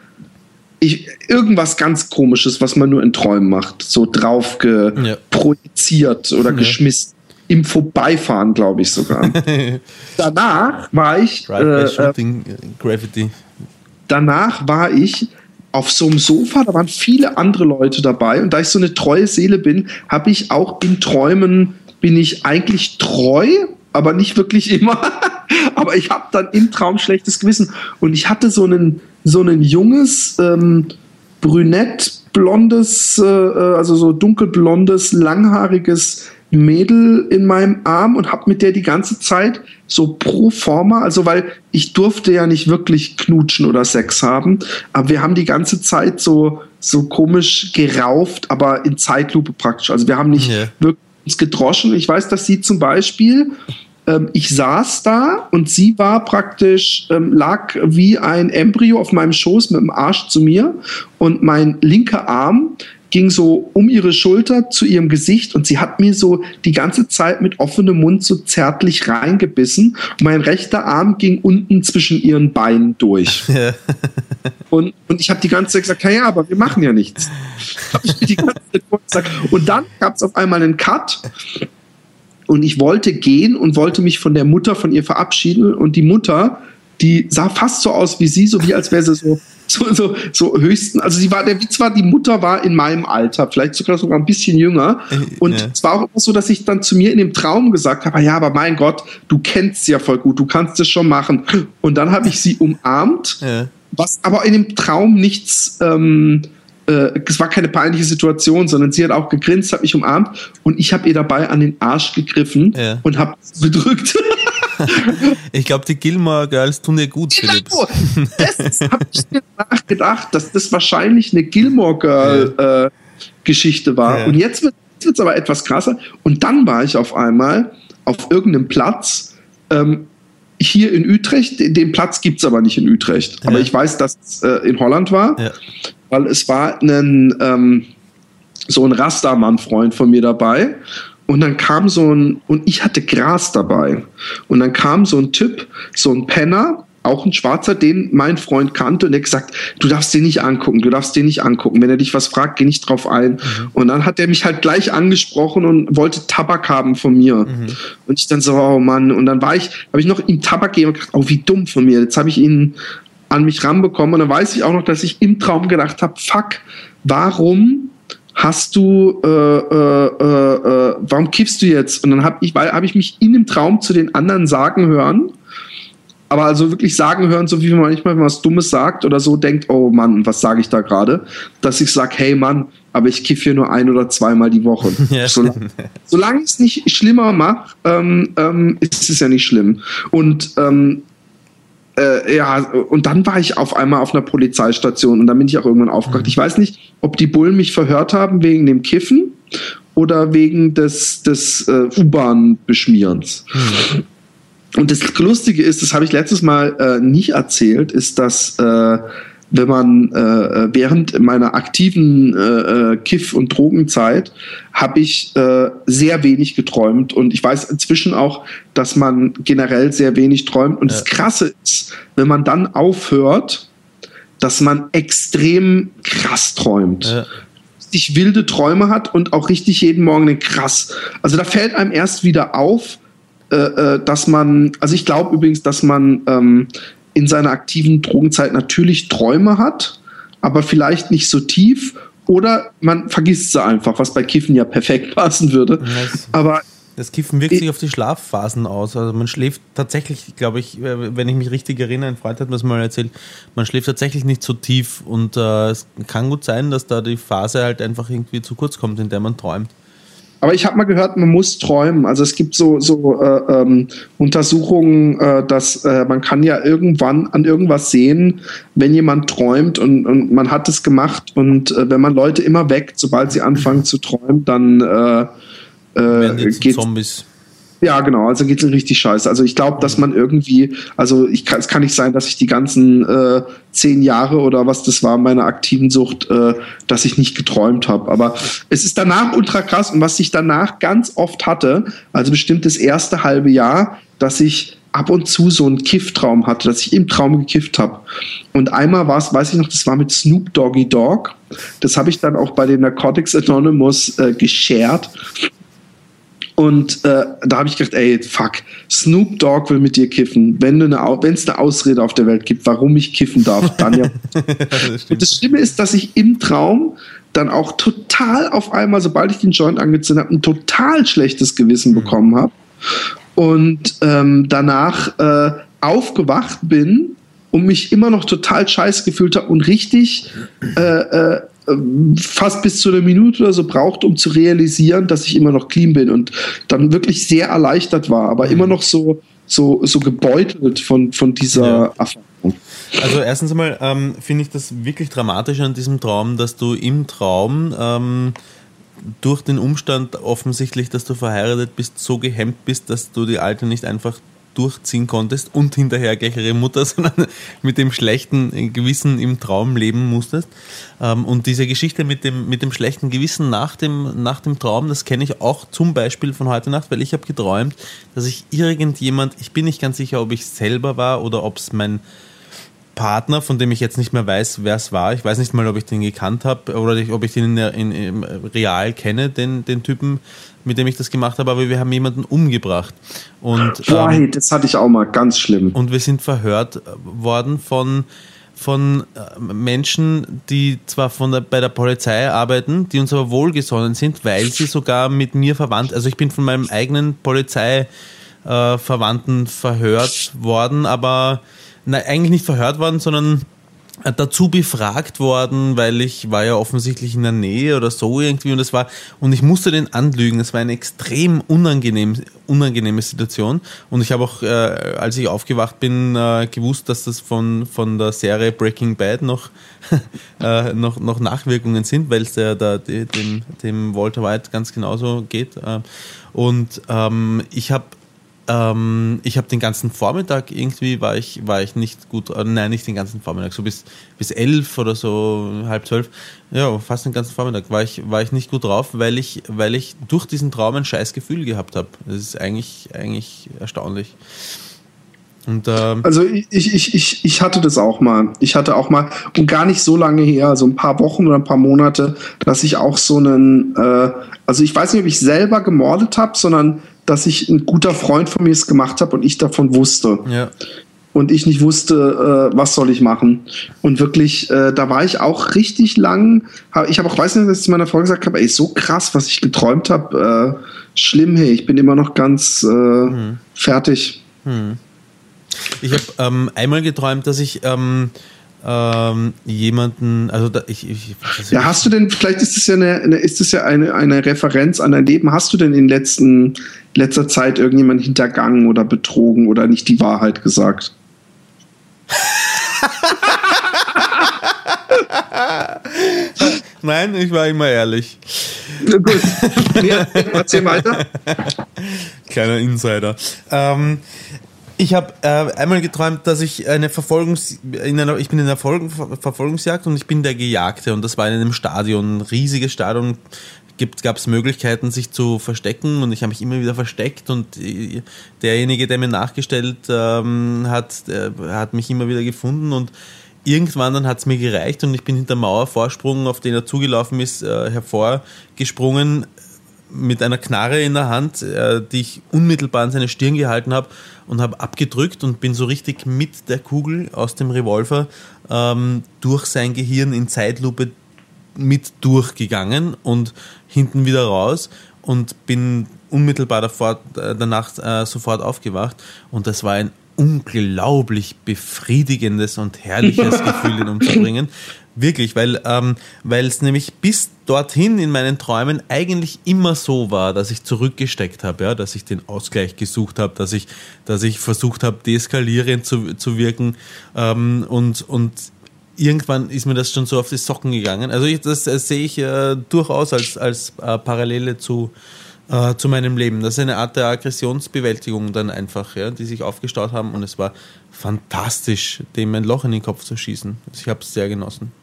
ich, irgendwas ganz komisches, was man nur in Träumen macht, so drauf ja. projiziert oder ja. geschmissen. Im Vorbeifahren, glaube ich sogar. danach war ich. Äh, Shooting, Gravity. Danach war ich auf so einem Sofa, da waren viele andere Leute dabei und da ich so eine treue Seele bin, habe ich auch in Träumen, bin ich eigentlich treu, aber nicht wirklich immer. aber ich habe dann im Traum schlechtes Gewissen und ich hatte so einen, so einen junges, ähm, brünett blondes, äh, äh also so dunkelblondes, langhaariges Mädel in meinem Arm und habe mit der die ganze Zeit so pro forma, also weil ich durfte ja nicht wirklich knutschen oder Sex haben, aber wir haben die ganze Zeit so so komisch gerauft, aber in Zeitlupe praktisch. Also wir haben nicht yeah. wirklich uns gedroschen. Ich weiß, dass sie zum Beispiel ähm, ich saß da und sie war praktisch, ähm, lag wie ein Embryo auf meinem Schoß mit dem Arsch zu mir und mein linker Arm ging so um ihre Schulter zu ihrem Gesicht und sie hat mir so die ganze Zeit mit offenem Mund so zärtlich reingebissen. Und mein rechter Arm ging unten zwischen ihren Beinen durch. Und, und ich habe die ganze Zeit gesagt, ja, aber wir machen ja nichts. Hab ich mir die ganze Zeit gesagt. Und dann gab es auf einmal einen Cut und ich wollte gehen und wollte mich von der Mutter von ihr verabschieden und die Mutter, die sah fast so aus wie sie, so wie als wäre sie so so, so, so höchsten, also sie war, der Witz war, die Mutter war in meinem Alter, vielleicht sogar sogar ein bisschen jünger. Äh, und ja. es war auch immer so, dass ich dann zu mir in dem Traum gesagt habe, ja, aber mein Gott, du kennst sie ja voll gut, du kannst es schon machen. Und dann habe ich sie umarmt, ja. was aber in dem Traum nichts, ähm, äh, es war keine peinliche Situation, sondern sie hat auch gegrinst, hat mich umarmt und ich habe ihr dabei an den Arsch gegriffen ja. und habe bedrückt. ich glaube, die Gilmore Girls tun dir gut, genau. Das habe ich mir nachgedacht, dass das wahrscheinlich eine Gilmore Girl ja. äh, Geschichte war. Ja. Und jetzt wird es aber etwas krasser. Und dann war ich auf einmal auf irgendeinem Platz ähm, hier in Utrecht. Den Platz gibt es aber nicht in Utrecht. Aber ich weiß, dass es äh, in Holland war, weil es war ein, ähm, so ein Rastermann-Freund von mir dabei. Und dann kam so ein, und ich hatte Gras dabei. Und dann kam so ein Typ, so ein Penner, auch ein Schwarzer, den mein Freund kannte und der gesagt, du darfst den nicht angucken, du darfst den nicht angucken. Wenn er dich was fragt, geh nicht drauf ein. Mhm. Und dann hat er mich halt gleich angesprochen und wollte Tabak haben von mir. Mhm. Und ich dann so, oh Mann. Und dann war ich, habe ich noch ihm Tabak gegeben und gedacht, oh, wie dumm von mir. Jetzt habe ich ihn an mich ranbekommen. Und dann weiß ich auch noch, dass ich im Traum gedacht habe, fuck, warum hast du, äh, äh, äh, warum kiffst du jetzt? Und dann habe ich, weil habe ich mich in dem Traum zu den anderen sagen hören, aber also wirklich sagen hören, so wie man manchmal was Dummes sagt oder so denkt, oh Mann, was sage ich da gerade? Dass ich sage, hey Mann, aber ich kiffe hier nur ein oder zweimal die Woche. Ja. Solange, solange ich es nicht schlimmer mache, ähm, ähm, ist es ja nicht schlimm. Und ähm, äh, ja, und dann war ich auf einmal auf einer Polizeistation und dann bin ich auch irgendwann aufgewacht. Mhm. Ich weiß nicht, ob die Bullen mich verhört haben wegen dem Kiffen oder wegen des, des äh, U-Bahn-Beschmierens. Mhm. Und das Lustige ist, das habe ich letztes Mal äh, nicht erzählt, ist, dass äh, wenn man äh, während meiner aktiven äh, äh, Kiff- und Drogenzeit habe ich äh, sehr wenig geträumt und ich weiß inzwischen auch, dass man generell sehr wenig träumt und ja. das Krasse ist, wenn man dann aufhört, dass man extrem krass träumt. Ja. Richtig wilde Träume hat und auch richtig jeden Morgen den krass. Also da fällt einem erst wieder auf, äh, äh dass man, also ich glaube übrigens, dass man ähm, in seiner aktiven Drogenzeit natürlich Träume hat, aber vielleicht nicht so tief oder man vergisst sie einfach, was bei Kiffen ja perfekt passen würde. Das, aber das Kiffen wirkt sich auf die Schlafphasen aus. Also man schläft tatsächlich, glaube ich, äh, wenn ich mich richtig erinnere, ein Freund hat mir das mal erzählt, man schläft tatsächlich nicht so tief und äh, es kann gut sein, dass da die Phase halt einfach irgendwie zu kurz kommt, in der man träumt. Aber ich habe mal gehört, man muss träumen. Also es gibt so, so äh, ähm, Untersuchungen, äh, dass äh, man kann ja irgendwann an irgendwas sehen, wenn jemand träumt und, und man hat es gemacht und äh, wenn man Leute immer weckt, sobald sie anfangen zu träumen, dann äh, äh, geht Zombies. Ja, genau, also geht's richtig scheiße. Also ich glaube, dass man irgendwie, also ich kann, es kann nicht sein, dass ich die ganzen äh, zehn Jahre oder was das war meiner aktiven Sucht, äh, dass ich nicht geträumt habe. Aber es ist danach ultra krass und was ich danach ganz oft hatte, also bestimmt das erste halbe Jahr, dass ich ab und zu so einen Kifftraum hatte, dass ich im Traum gekifft habe. Und einmal war es, weiß ich noch, das war mit Snoop Doggy Dog. Das habe ich dann auch bei den Narcotics Anonymous äh, geshared. Und äh, da habe ich gedacht, ey, fuck, Snoop Dogg will mit dir kiffen. Wenn es eine, eine Ausrede auf der Welt gibt, warum ich kiffen darf, dann ja. das und das Schlimme ist, dass ich im Traum dann auch total auf einmal, sobald ich den Joint angezündet habe, ein total schlechtes Gewissen mhm. bekommen habe. Und ähm, danach äh, aufgewacht bin und mich immer noch total scheiße gefühlt habe und richtig äh, äh, fast bis zu einer Minute oder so braucht, um zu realisieren, dass ich immer noch clean bin und dann wirklich sehr erleichtert war, aber mhm. immer noch so, so, so gebeutelt von, von dieser ja. Erfahrung. Also erstens einmal ähm, finde ich das wirklich dramatisch an diesem Traum, dass du im Traum ähm, durch den Umstand offensichtlich, dass du verheiratet bist, so gehemmt bist, dass du die Alte nicht einfach durchziehen konntest und hinterher gleich ihre Mutter, sondern mit dem schlechten Gewissen im Traum leben musstest. Ähm, und diese Geschichte mit dem, mit dem schlechten Gewissen nach dem, nach dem Traum, das kenne ich auch zum Beispiel von heute Nacht, weil ich habe geträumt, dass ich irgendjemand, ich bin nicht ganz sicher, ob ich selber war oder ob es mein Partner, von dem ich jetzt nicht mehr weiß, wer es war. Ich weiß nicht mal, ob ich den gekannt habe oder ob ich den in, in, in, real kenne, den, den Typen, mit dem ich das gemacht habe, aber wir haben jemanden umgebracht. Und, Boah, ähm, das hatte ich auch mal, ganz schlimm. Und wir sind verhört worden von, von äh, Menschen, die zwar von der, bei der Polizei arbeiten, die uns aber wohlgesonnen sind, weil sie sogar mit mir verwandt, also ich bin von meinem eigenen Polizeiverwandten äh, verhört worden, aber nein, eigentlich nicht verhört worden, sondern dazu befragt worden, weil ich war ja offensichtlich in der Nähe oder so irgendwie und das war und ich musste den anlügen. Es war eine extrem unangenehm, unangenehme Situation und ich habe auch, äh, als ich aufgewacht bin, äh, gewusst, dass das von von der Serie Breaking Bad noch äh, noch, noch Nachwirkungen sind, weil es ja da dem dem Walter White ganz genauso geht äh, und ähm, ich habe ähm, ich habe den ganzen Vormittag irgendwie war ich, war ich nicht gut, äh, nein, nicht den ganzen Vormittag, so bis, bis elf oder so, halb zwölf, ja, fast den ganzen Vormittag war ich, war ich nicht gut drauf, weil ich, weil ich durch diesen Traum ein scheiß Gefühl gehabt habe. Das ist eigentlich, eigentlich erstaunlich. Und, ähm also ich, ich, ich, ich hatte das auch mal. Ich hatte auch mal, und gar nicht so lange her, so ein paar Wochen oder ein paar Monate, dass ich auch so einen, äh, also ich weiß nicht, ob ich selber gemordet habe, sondern dass ich ein guter Freund von mir es gemacht habe und ich davon wusste. Ja. Und ich nicht wusste, äh, was soll ich machen. Und wirklich, äh, da war ich auch richtig lang. Ich habe auch, weiß nicht, dass ich meiner Frau gesagt habe, ey, so krass, was ich geträumt habe. Äh, schlimm, hey, ich bin immer noch ganz hm. fertig. Hm. Ich habe ähm, einmal geträumt, dass ich ähm, ähm, jemanden, also da, ich, ich Ja, hast du denn, vielleicht ist es ja eine, eine, ist es ja eine, eine Referenz an dein Leben, hast du denn in letzten, letzter Zeit irgendjemanden hintergangen oder betrogen oder nicht die Wahrheit gesagt? Nein, ich war immer ehrlich. Gut. Ja, erzähl weiter. Kleiner Insider. Ähm, ich habe äh, einmal geträumt, dass ich eine Verfolgungs in einer, ich bin in einer Verfolgung, Verfolgungsjagd und ich bin der Gejagte und das war in einem Stadion, ein riesiges Stadion. Gab es Möglichkeiten, sich zu verstecken und ich habe mich immer wieder versteckt und äh, derjenige, der mir nachgestellt ähm, hat, äh, hat mich immer wieder gefunden und irgendwann dann hat es mir gereicht und ich bin hinter Mauervorsprung, auf den er zugelaufen ist, äh, hervorgesprungen mit einer Knarre in der Hand, äh, die ich unmittelbar an seine Stirn gehalten habe und habe abgedrückt und bin so richtig mit der Kugel aus dem Revolver ähm, durch sein Gehirn in Zeitlupe mit durchgegangen und hinten wieder raus und bin unmittelbar davor, äh, danach äh, sofort aufgewacht und das war ein unglaublich befriedigendes und herrliches Gefühl, ihn umzubringen. Wirklich, weil ähm, es nämlich bis dorthin in meinen Träumen eigentlich immer so war, dass ich zurückgesteckt habe, ja, dass ich den Ausgleich gesucht habe, dass ich, dass ich versucht habe, deeskalierend zu, zu wirken ähm, und, und irgendwann ist mir das schon so auf die Socken gegangen. Also ich, das, das sehe ich äh, durchaus als, als äh, Parallele zu, äh, zu meinem Leben. Das ist eine Art der Aggressionsbewältigung dann einfach, ja, die sich aufgestaut haben und es war fantastisch, dem ein Loch in den Kopf zu schießen. Also ich habe es sehr genossen.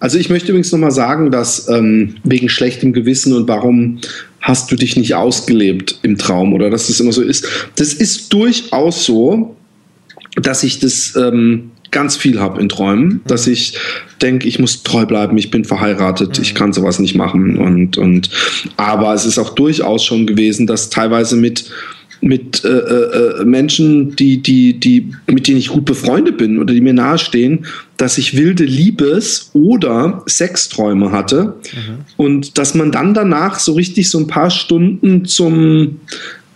Also ich möchte übrigens nochmal sagen, dass ähm, wegen schlechtem Gewissen und warum hast du dich nicht ausgelebt im Traum oder dass das immer so ist. Das ist durchaus so, dass ich das ähm, ganz viel habe in Träumen, mhm. dass ich denke, ich muss treu bleiben, ich bin verheiratet, mhm. ich kann sowas nicht machen. Und, und aber es ist auch durchaus schon gewesen, dass teilweise mit mit äh, äh, Menschen, die, die, die, mit denen ich gut befreundet bin oder die mir nahestehen, dass ich wilde Liebes- oder Sexträume hatte mhm. und dass man dann danach so richtig so ein paar Stunden zum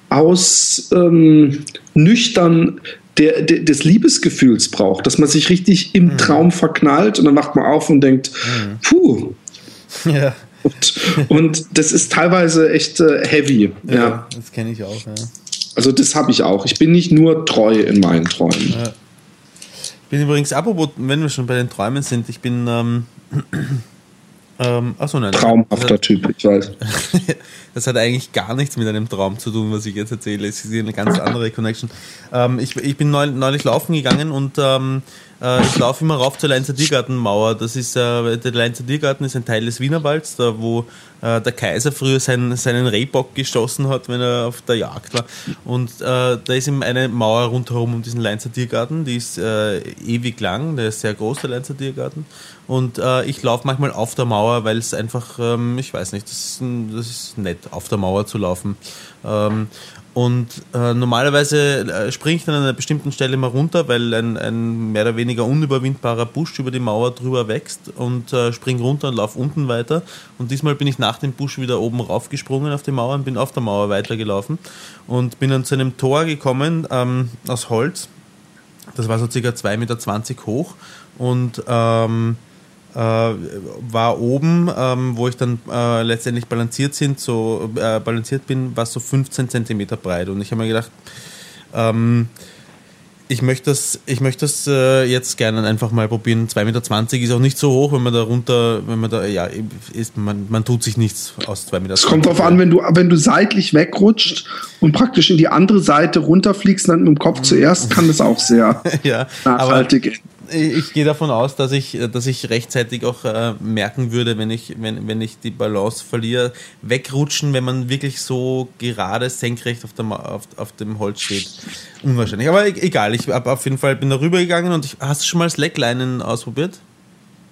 aus ähm, nüchtern der, der, des Liebesgefühls braucht, dass man sich richtig im mhm. Traum verknallt und dann wacht man auf und denkt, mhm. puh. Ja. Und, und, das ist teilweise echt äh, heavy. Ja, ja. das kenne ich auch. Ja. Also das habe ich auch. Ich bin nicht nur treu in meinen Träumen. Ja. Ich bin übrigens, apropos, wenn wir schon bei den Träumen sind, ich bin ähm, ähm, achso, nein. Traumhafter hat, Typ, ich weiß. das hat eigentlich gar nichts mit einem Traum zu tun, was ich jetzt erzähle. Es ist eine ganz andere Connection. Ähm, ich, ich bin neulich, neulich laufen gegangen und ähm, äh, ich laufe immer rauf zur Leinzer Tiergartenmauer. Das ist, äh, der Leinzer Tiergarten ist ein Teil des Wienerwalds, da wo äh, der Kaiser früher seinen, seinen Rehbock geschossen hat, wenn er auf der Jagd war. Und äh, da ist eben eine Mauer rundherum um diesen Leinzer Tiergarten, die ist äh, ewig lang, der ist sehr groß, der Leinzer Tiergarten. Und äh, ich laufe manchmal auf der Mauer, weil es einfach, ähm, ich weiß nicht, das ist, das ist nett, auf der Mauer zu laufen. Ähm, und äh, normalerweise äh, springe ich dann an einer bestimmten Stelle mal runter, weil ein, ein mehr oder weniger unüberwindbarer Busch über die Mauer drüber wächst und äh, springe runter und laufe unten weiter. Und diesmal bin ich nach dem Busch wieder oben raufgesprungen auf die Mauer und bin auf der Mauer weitergelaufen und bin dann zu einem Tor gekommen ähm, aus Holz. Das war so circa 2,20 Meter hoch und ähm, äh, war oben, ähm, wo ich dann äh, letztendlich balanciert sind, so äh, balanciert bin, war so 15 Zentimeter breit. Und ich habe mir gedacht, ähm, ich möchte das, ich möchte das äh, jetzt gerne einfach mal probieren. 2,20 Meter ist auch nicht so hoch, wenn man da runter, wenn man da, ja, ist, man, man tut sich nichts aus 2,20 Meter. Es kommt darauf an, wenn du, wenn du seitlich wegrutscht und praktisch in die andere Seite runterfliegst, dann mit dem Kopf zuerst, kann das auch sehr ja, nachhaltig aber, ich gehe davon aus, dass ich, dass ich rechtzeitig auch äh, merken würde, wenn ich, wenn, wenn ich die Balance verliere, wegrutschen, wenn man wirklich so gerade senkrecht auf, der, auf, auf dem Holz steht. Unwahrscheinlich. Aber e-, egal, ich habe auf jeden Fall bin da rübergegangen und ich, hast du schon mal Slacklinen ausprobiert?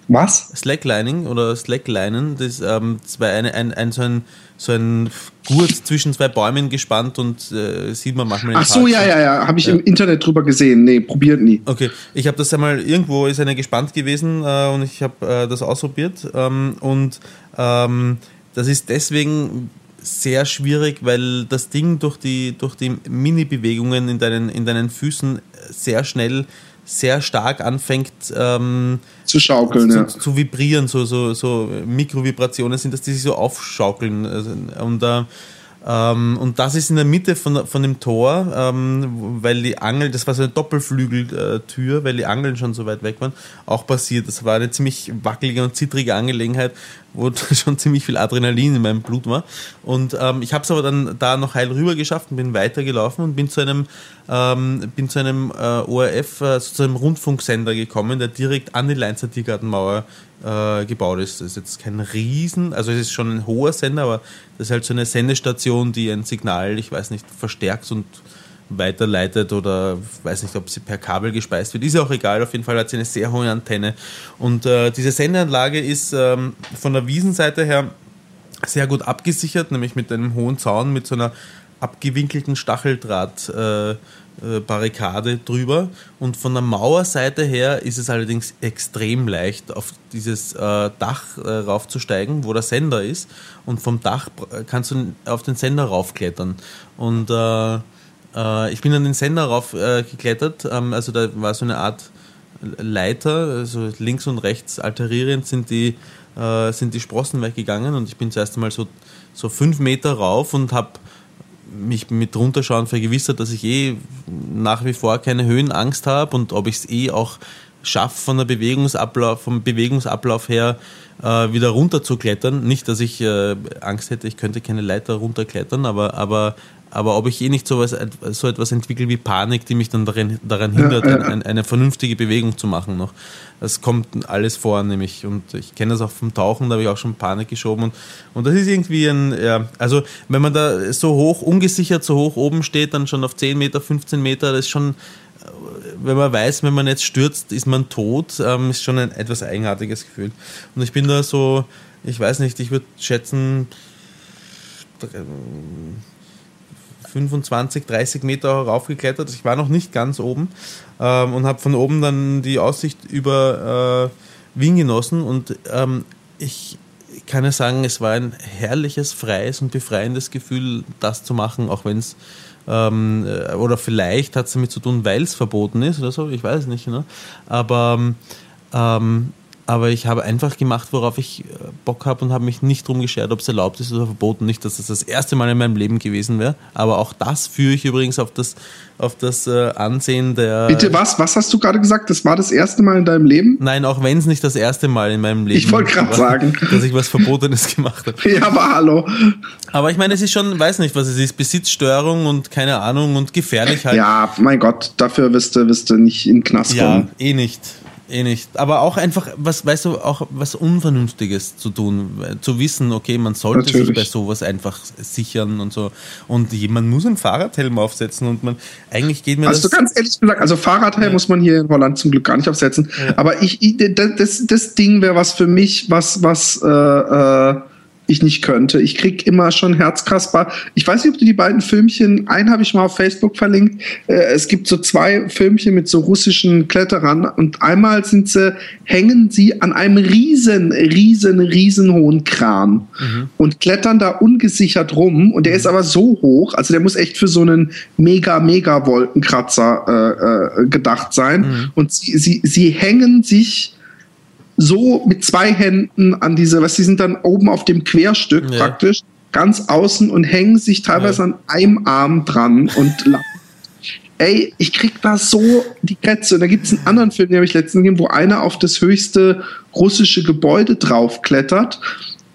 Was? Slacklining oder Slacklinen, das, ähm, das war eine, ein, ein, so ein so ein Gurt zwischen zwei Bäumen gespannt und äh, sieht man manchmal. Ach so, ja, ja, ja, habe ich ja. im Internet drüber gesehen. Nee, probiert nie. Okay, ich habe das einmal irgendwo ist eine gespannt gewesen äh, und ich habe äh, das ausprobiert ähm, und ähm, das ist deswegen sehr schwierig, weil das Ding durch die durch die Mini-Bewegungen in deinen in deinen Füßen sehr schnell sehr stark anfängt ähm, zu schaukeln, zu, ja. zu, vibrieren, so, so, so Mikrovibrationen sind, dass die sich so aufschaukeln. Also, und äh, ähm, und das ist in der Mitte von, von dem Tor, ähm, weil die Angel, das war so eine Doppelflügeltür, weil die Angeln schon so weit weg waren, auch passiert. Das war eine ziemlich wackelige und zittrige Angelegenheit, wo schon ziemlich viel Adrenalin in meinem Blut war. Und ähm, ich habe es aber dann da noch heil rüber geschafft und bin weitergelaufen und bin zu einem, ähm, bin zu einem äh, ORF, äh, zu einem Rundfunksender gekommen, der direkt an die Leinzer Tiergartenmauer äh, gebaut ist. Das ist jetzt kein Riesen, also es ist schon ein hoher Sender, aber das ist halt so eine Sendestation, die ein Signal, ich weiß nicht, verstärkt und weiterleitet oder weiß nicht, ob sie per Kabel gespeist wird. Ist ja auch egal, auf jeden Fall hat sie eine sehr hohe Antenne. Und äh, diese Sendeanlage ist ähm, von der Wiesenseite her sehr gut abgesichert, nämlich mit einem hohen Zaun, mit so einer abgewinkelten Stacheldraht. Äh, äh, Barrikade drüber und von der Mauerseite her ist es allerdings extrem leicht, auf dieses äh, Dach äh, raufzusteigen, wo der Sender ist und vom Dach kannst du auf den Sender raufklettern und äh, äh ich bin an den Sender raufgeklettert, äh, ähm, also da war so eine Art Leiter, also links und rechts alterierend sind die, sind die Sprossen weggegangen und ich bin zuerst einmal so, so fünf Meter rauf und habe mich mit runterschauen vergewissert, dass ich eh nach wie vor keine Höhenangst habe und ob ich es eh auch schaffe, von der Bewegungsablauf, vom Bewegungsablauf her äh, wieder runter zu klettern. Nicht, dass ich äh, Angst hätte, ich könnte keine Leiter runterklettern, aber, aber Aber ob ich eh nicht sowas, so etwas entwickle wie Panik, die mich dann daran, daran hindert, ja, ja. Eine, eine, vernünftige Bewegung zu machen noch. Das kommt alles vor, nämlich. Und ich kenne das auch vom Tauchen, da habe ich auch schon Panik geschoben. Und, und das ist irgendwie ein, ja, also wenn man da so hoch, ungesichert so hoch oben steht, dann schon auf 10 Meter, 15 Meter, das ist schon, wenn man weiß, wenn man jetzt stürzt, ist man tot, ähm, ist schon ein etwas eigenartiges Gefühl. Und ich bin da so, ich weiß nicht, ich würde schätzen, 25, 30 Meter raufgeklettert. Ich war noch nicht ganz oben ähm, und habe von oben dann die Aussicht über äh, Wien genossen. Und ähm, ich kann ja sagen, es war ein herrliches, freies und befreiendes Gefühl, das zu machen, auch wenn es ähm, äh, oder vielleicht hat es damit zu tun, weil es verboten ist oder so, ich weiß nicht. Ne? Aber ähm, aber ich habe einfach gemacht, worauf ich äh, Bock habe und habe mich nicht drum geschert, ob es erlaubt ist oder verboten. Nicht, dass das das erste Mal in meinem Leben gewesen wäre, aber auch das führe ich übrigens auf das, auf das äh, Ansehen der. Bitte was? Was hast du gerade gesagt? Das war das erste Mal in deinem Leben? Nein, auch wenn es nicht das erste Mal in meinem Leben Ich wollte gerade sagen, dass ich was Verbotenes gemacht habe. Ja, aber hallo. Aber ich meine, es ist schon, weiß nicht, was es ist, Besitzstörung und keine Ahnung und gefährlich halt. Ja, mein Gott, dafür wirst du, wirst du nicht in den Knast kommen. Ja, eh nicht. Eh nicht. Aber auch einfach, was, weißt du, auch was Unvernünftiges zu tun, zu wissen, okay, man sollte Natürlich. sich bei sowas einfach sichern und so. Und jemand muss einen Fahrradhelm aufsetzen und man, eigentlich geht mir also das. Also ganz ehrlich gesagt, also Fahrradhelm ja. muss man hier in Holland zum Glück gar nicht aufsetzen. Ja. Aber ich, ich, das, das Ding wäre was für mich, was, was, äh, äh, ich nicht könnte. Ich krieg immer schon Herzkasper. Ich weiß nicht, ob du die beiden Filmchen, einen habe ich mal auf Facebook verlinkt. Äh, es gibt so zwei Filmchen mit so russischen Kletterern und einmal sind sie, hängen sie an einem riesen, riesen, riesen hohen Kran mhm. und klettern da ungesichert rum und der ist aber so hoch, also der muss echt für so einen mega, mega Wolkenkratzer äh, äh, gedacht sein mhm. und sie, sie, sie hängen sich so mit zwei Händen an diese, was sie sind dann oben auf dem Querstück ja. praktisch, ganz außen und hängen sich teilweise ja. an einem Arm dran und ey, ich krieg da so die Krätze. Und da gibt es einen anderen Film, den habe ich letztens gesehen, wo einer auf das höchste russische Gebäude draufklettert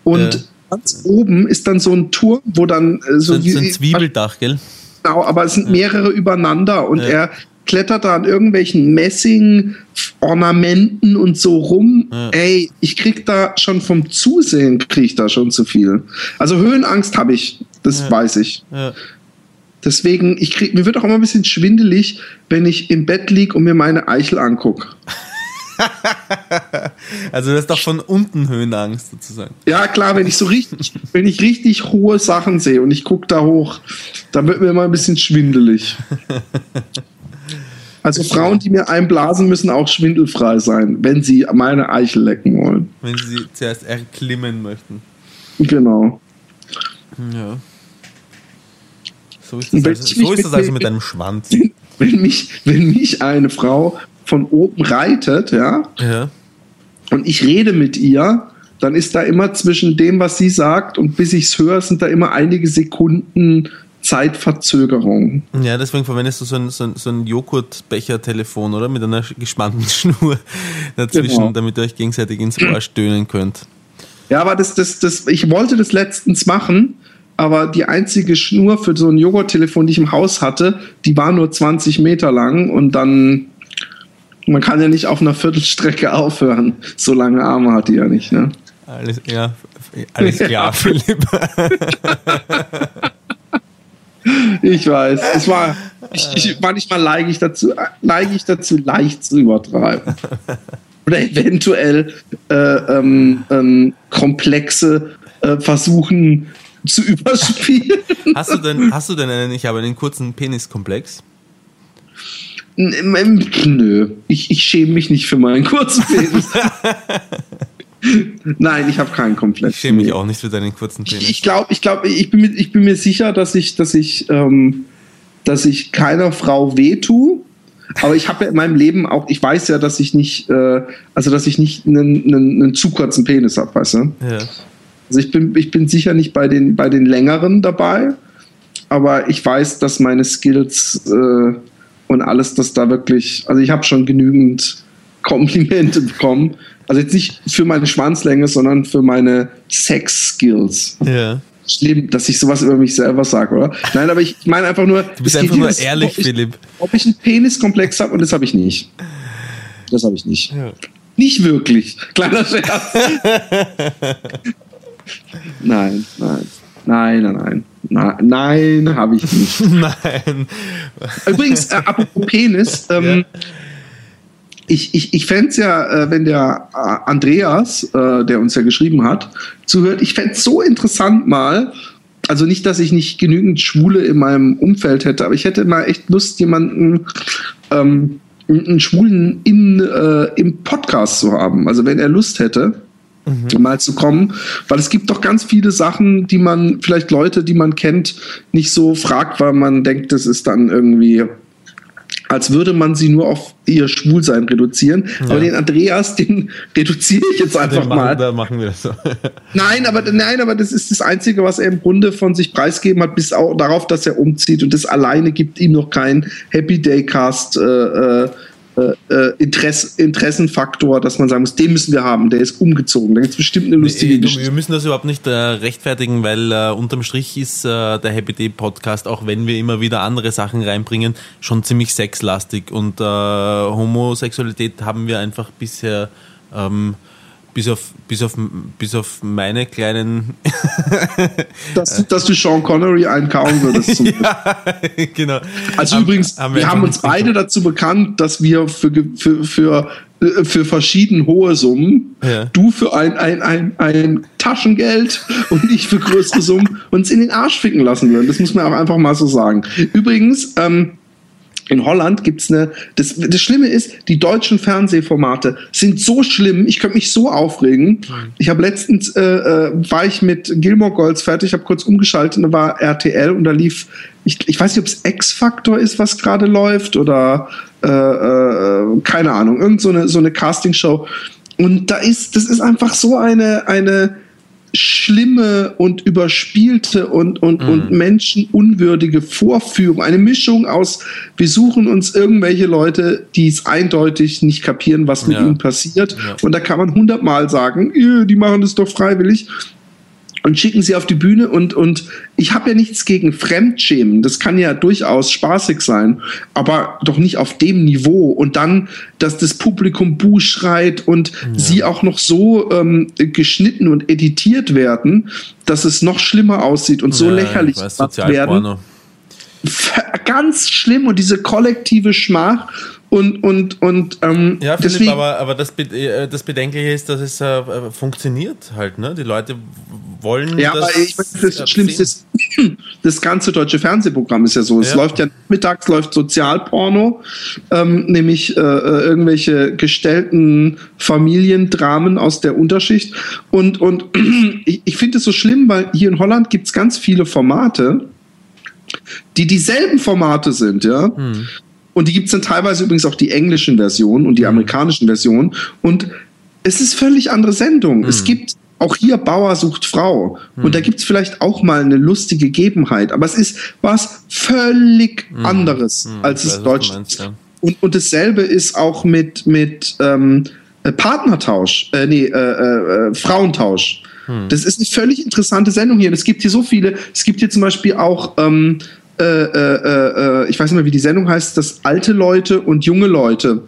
und ja. ganz oben ist dann so ein Turm, wo dann äh, so, so, wie, so ein Zwiebeldach, gell? Genau, aber es sind mehrere übereinander und er klettert da an irgendwelchen Messing-Ornamenten und so rum. Ja. Ey, ich krieg da schon vom Zusehen, krieg ich da schon zu viel. Also Höhenangst habe ich, das ja. weiß ich. Ja. Deswegen, ich krieg, mir wird auch immer ein bisschen schwindelig, wenn ich im Bett liege und mir meine Eichel angucke. also das ist doch von unten Höhenangst sozusagen. Ja klar, wenn ich so richtig, wenn ich richtig hohe Sachen sehe und ich gucke da hoch, dann wird mir immer ein bisschen schwindelig. Also Frauen, die mir einblasen, müssen auch schwindelfrei sein, wenn sie meine Eichel lecken wollen. Wenn sie zuerst erklimmen möchten. Genau. Ja. So ist das, also, so ist das also mit deinem Schwanz. Wenn mich, wenn mich eine Frau von oben reitet, ja, ja, und ich rede mit ihr, dann ist da immer zwischen dem, was sie sagt und bis ich es höre, sind da immer einige Sekunden Zeitverzögerung. Ja, deswegen verwendest du so ein, so ein, so ein Joghurtbecher-Telefon, oder? Mit einer gespannten Schnur dazwischen, genau. damit ihr euch gegenseitig ins Ohr stöhnen könnt. Ja, aber das, das, das, ich wollte das letztens machen, aber die einzige Schnur für so ein Joghurttelefon, die ich im Haus hatte, die war nur 20 Meter lang und dann, man kann ja nicht auf einer Viertelstrecke aufhören. So lange Arme hat die ja nicht, ne? Alles, ja, alles klar, ja. Philipp. Ich weiß. Es war, ich, ich, manchmal neige ich dazu, neige ich dazu, leicht zu übertreiben. Oder eventuell äh, ähm, ähm, komplexe äh, versuchen zu überspielen. Hast du denn, hast du denn einen, ich habe einen kurzen Peniskomplex? Nö, ich, ich schäme mich nicht für meinen kurzen Penis. Nein, ich habe keinen komplett. Ich schäme mich auch nicht für deinen kurzen Penis. Ich glaube, ich, glaub, ich, bin, mir, ich bin mir sicher, dass ich, dass ich, ähm, dass ich keiner Frau wehtue. Aber ich habe ja in meinem Leben auch, ich weiß ja, dass ich nicht, äh, also dass ich nicht einen, einen, einen zu kurzen Penis habe, weißt du? Ja. Also ich bin, ich bin sicher nicht bei den, bei den längeren dabei, aber ich weiß, dass meine Skills äh, und alles, dass da wirklich, also ich habe schon genügend Komplimente bekommen also jetzt nicht für meine Schwanzlänge, sondern für meine Sex-Skills. Ja. schlimm, dass ich sowas über mich selber sage, oder? Nein, aber ich meine einfach nur. Du bist einfach nur ehrlich, ob ich, Philipp. Ob ich einen Peniskomplex habe und das habe ich nicht. Das habe ich nicht. Ja. Nicht wirklich. Kleiner Scherz. nein, nein. Nein, nein, nein. Na, nein, habe ich nicht. nein. Übrigens, äh, apropos Penis, ähm, ja. Ich, ich, ich fände es ja, äh, wenn der äh, Andreas, äh, der uns ja geschrieben hat, zuhört, ich fände es so interessant mal, also nicht, dass ich nicht genügend Schwule in meinem Umfeld hätte, aber ich hätte mal echt Lust, jemanden ähm, einen Schwulen in, äh, im Podcast zu haben. Also wenn er Lust hätte, mhm. mal zu kommen, weil es gibt doch ganz viele Sachen, die man vielleicht Leute, die man kennt, nicht so fragt, weil man denkt, das ist dann irgendwie als würde man sie nur auf ihr Schwulsein reduzieren. Ja. Aber den Andreas, den reduziere ich jetzt einfach machen, mal. Da machen wir das so. nein, aber, nein, aber das ist das Einzige, was er im Grunde von sich preisgeben hat, bis auch darauf, dass er umzieht. Und das alleine gibt ihm noch kein Happy Day Cast. Äh, äh, äh, Interess Interessenfaktor, dass man sagen muss, den müssen wir haben, der ist umgezogen. Da gibt es bestimmt eine lustige Geschichte. Wir müssen das überhaupt nicht äh, rechtfertigen, weil äh, unterm Strich ist äh, der Happy Day Podcast, auch wenn wir immer wieder andere Sachen reinbringen, schon ziemlich sexlastig. Und Homosexualität haben wir einfach bisher ähm, bis auf, bis auf, bis auf meine kleinen. dass, dass, du Sean Connery einkauen würdest. ja, genau. Also haben, übrigens, haben wir, wir haben uns beide gut. dazu bekannt, dass wir für, für, für, äh, für verschieden hohe Summen, ja. du für ein, ein, ein, ein Taschengeld und ich für größere Summen uns in den Arsch ficken lassen würden. Das muss man auch einfach mal so sagen. Übrigens, ähm, in Holland gibt's eine. Das, das Schlimme ist, die deutschen Fernsehformate sind so schlimm. Ich könnte mich so aufregen. Ich habe letztens äh, äh, war ich mit Gilmore Golds fertig, habe kurz umgeschaltet, und da war RTL und da lief. Ich, ich weiß nicht, ob es X-Factor ist, was gerade läuft oder äh, äh, keine Ahnung, irgend so eine so eine Castingshow. Und da ist, das ist einfach so eine eine schlimme und überspielte und, und, mhm. und menschenunwürdige Vorführung. Eine Mischung aus, wir suchen uns irgendwelche Leute, die es eindeutig nicht kapieren, was mit ja. ihnen passiert. Ja. Und da kann man hundertmal sagen, die machen das doch freiwillig und schicken sie auf die Bühne und, und ich habe ja nichts gegen Fremdschämen. Das kann ja durchaus spaßig sein, aber doch nicht auf dem Niveau. Und dann, dass das Publikum Buh schreit und ja. sie auch noch so ähm, geschnitten und editiert werden, dass es noch schlimmer aussieht und so ja, lächerlich werden. Ganz schlimm und diese kollektive Schmach und und und ähm, ja, Philipp, deswegen, aber aber das, äh, das Bedenkliche ist, dass es äh, funktioniert halt, ne? Die Leute wollen ja, das. Aber ich meine, das Schlimmste ist, das ganze deutsche Fernsehprogramm ist ja so. Es ja. läuft ja mittags läuft Sozialporno, ähm, nämlich äh, äh, irgendwelche gestellten Familiendramen aus der Unterschicht. Und, und ich, ich finde es so schlimm, weil hier in Holland gibt es ganz viele Formate, die dieselben Formate sind, ja. Hm. Und die gibt es dann teilweise übrigens auch die englischen Versionen und die hm. amerikanischen Versionen. Und es ist völlig andere Sendung. Hm. Es gibt auch hier Bauer sucht Frau. Hm. Und da gibt es vielleicht auch mal eine lustige Gegebenheit. Aber es ist was völlig hm. anderes, hm. als es Deutschland ist. Ja. Und, und dasselbe ist auch mit, mit ähm, äh, Partnertausch, äh, nee, äh, äh, äh, Frauentausch. Hm. Das ist eine völlig interessante Sendung hier. Und es gibt hier so viele. Es gibt hier zum Beispiel auch ähm, äh, äh, äh, ich weiß nicht mehr, wie die Sendung heißt, dass alte Leute und junge Leute.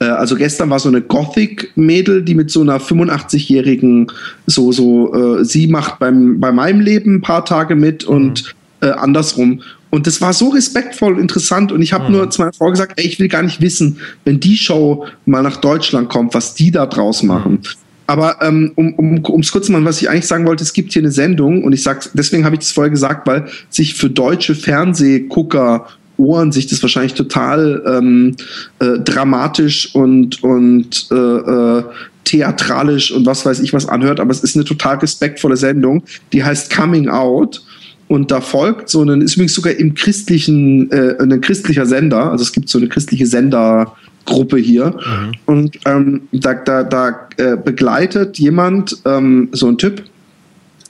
Äh, also gestern war so eine Gothic-Mädel, die mit so einer 85-jährigen, so, so, äh, sie macht beim, bei meinem Leben ein paar Tage mit mhm. und äh, andersrum. Und das war so respektvoll und interessant. Und ich habe mhm. nur zu meiner Frau gesagt, ey, ich will gar nicht wissen, wenn die Show mal nach Deutschland kommt, was die da draus machen. Mhm. Aber ähm, um um um, kurz machen, was ich eigentlich sagen wollte, es gibt hier eine Sendung und ich sag's, deswegen habe ich das vorher gesagt, weil sich für deutsche Fernsehgucker Ohren sich das wahrscheinlich total ähm, äh, dramatisch und und äh, äh, theatralisch und was weiß ich was anhört, aber es ist eine total respektvolle Sendung, die heißt Coming Out und da folgt so ein ist übrigens sogar im christlichen äh, ein christlicher Sender, also es gibt so eine christliche Sender Gruppe hier. Mhm. Und ähm, da, da, da äh, begleitet jemand, ähm, so ein Typ,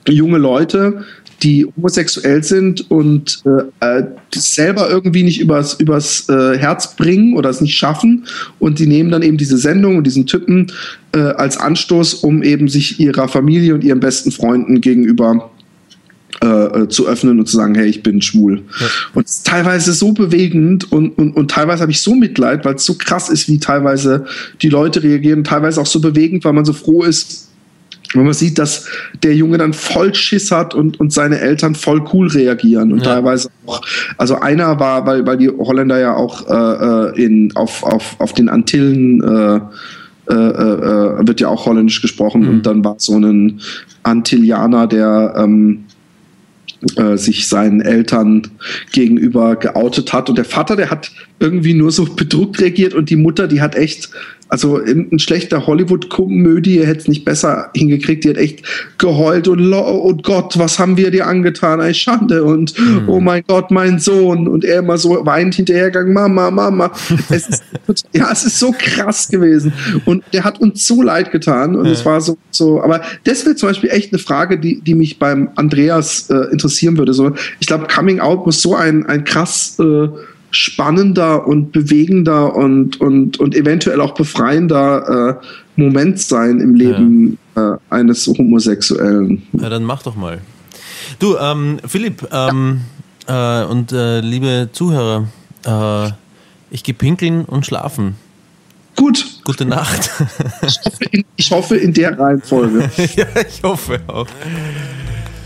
junge Leute, die homosexuell sind und äh, äh selber irgendwie nicht übers, übers äh, Herz bringen oder es nicht schaffen. Und die nehmen dann eben diese Sendung und diesen Typen äh, als Anstoß, um eben sich ihrer Familie und ihren besten Freunden gegenüber äh, zu öffnen und zu sagen, hey, ich bin schwul. Ja. Und es ist teilweise so bewegend und, und, und teilweise habe ich so Mitleid, weil es so krass ist, wie teilweise die Leute reagieren, teilweise auch so bewegend, weil man so froh ist, wenn man sieht, dass der Junge dann voll Schiss hat und, und seine Eltern voll cool reagieren und ja. teilweise auch, also einer war, weil, weil die Holländer ja auch äh, äh in, auf, auf, auf den Antillen äh, äh, äh, wird ja auch holländisch gesprochen mhm. und dann war so ein Antillianer, der ähm, äh, sich seinen Eltern gegenüber geoutet hat. Und der Vater, der hat irgendwie nur so bedrückt reagiert und die Mutter, die hat echt also ein schlechter Hollywood-Komödie hätte es nicht besser hingekriegt. Die hat echt geheult und oh Gott, was haben wir dir angetan? Ey, Schande und mhm. oh mein Gott, mein Sohn. Und er immer so weint hinterhergegangen, Mama, Mama. es ist, ja, es ist so krass gewesen. Und der hat uns so leid getan. Und es war so, so, aber das wäre zum Beispiel echt eine Frage, die, die mich beim Andreas äh, interessieren würde. So, ich glaube, Coming Out muss so ein, ein krass äh, spannender und bewegender und, und, und eventuell auch befreiender äh, Moment sein im Leben ja. äh, eines Homosexuellen. Ja, dann mach doch mal. Du, ähm, Philipp ähm, ja. äh, und äh, liebe Zuhörer, äh, ich gehe pinkeln und schlafen. Gut. Gute Nacht. ich, hoffe in, ich hoffe in der Reihenfolge. ja, ich hoffe auch.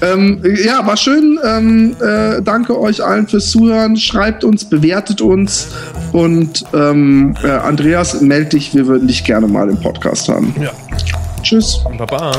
Ähm, ja, war schön. Ähm, äh, danke euch allen fürs Zuhören. Schreibt uns, bewertet uns. Und ähm, äh, Andreas, melde dich. Wir würden dich gerne mal im Podcast haben. Ja. Tschüss. Baba.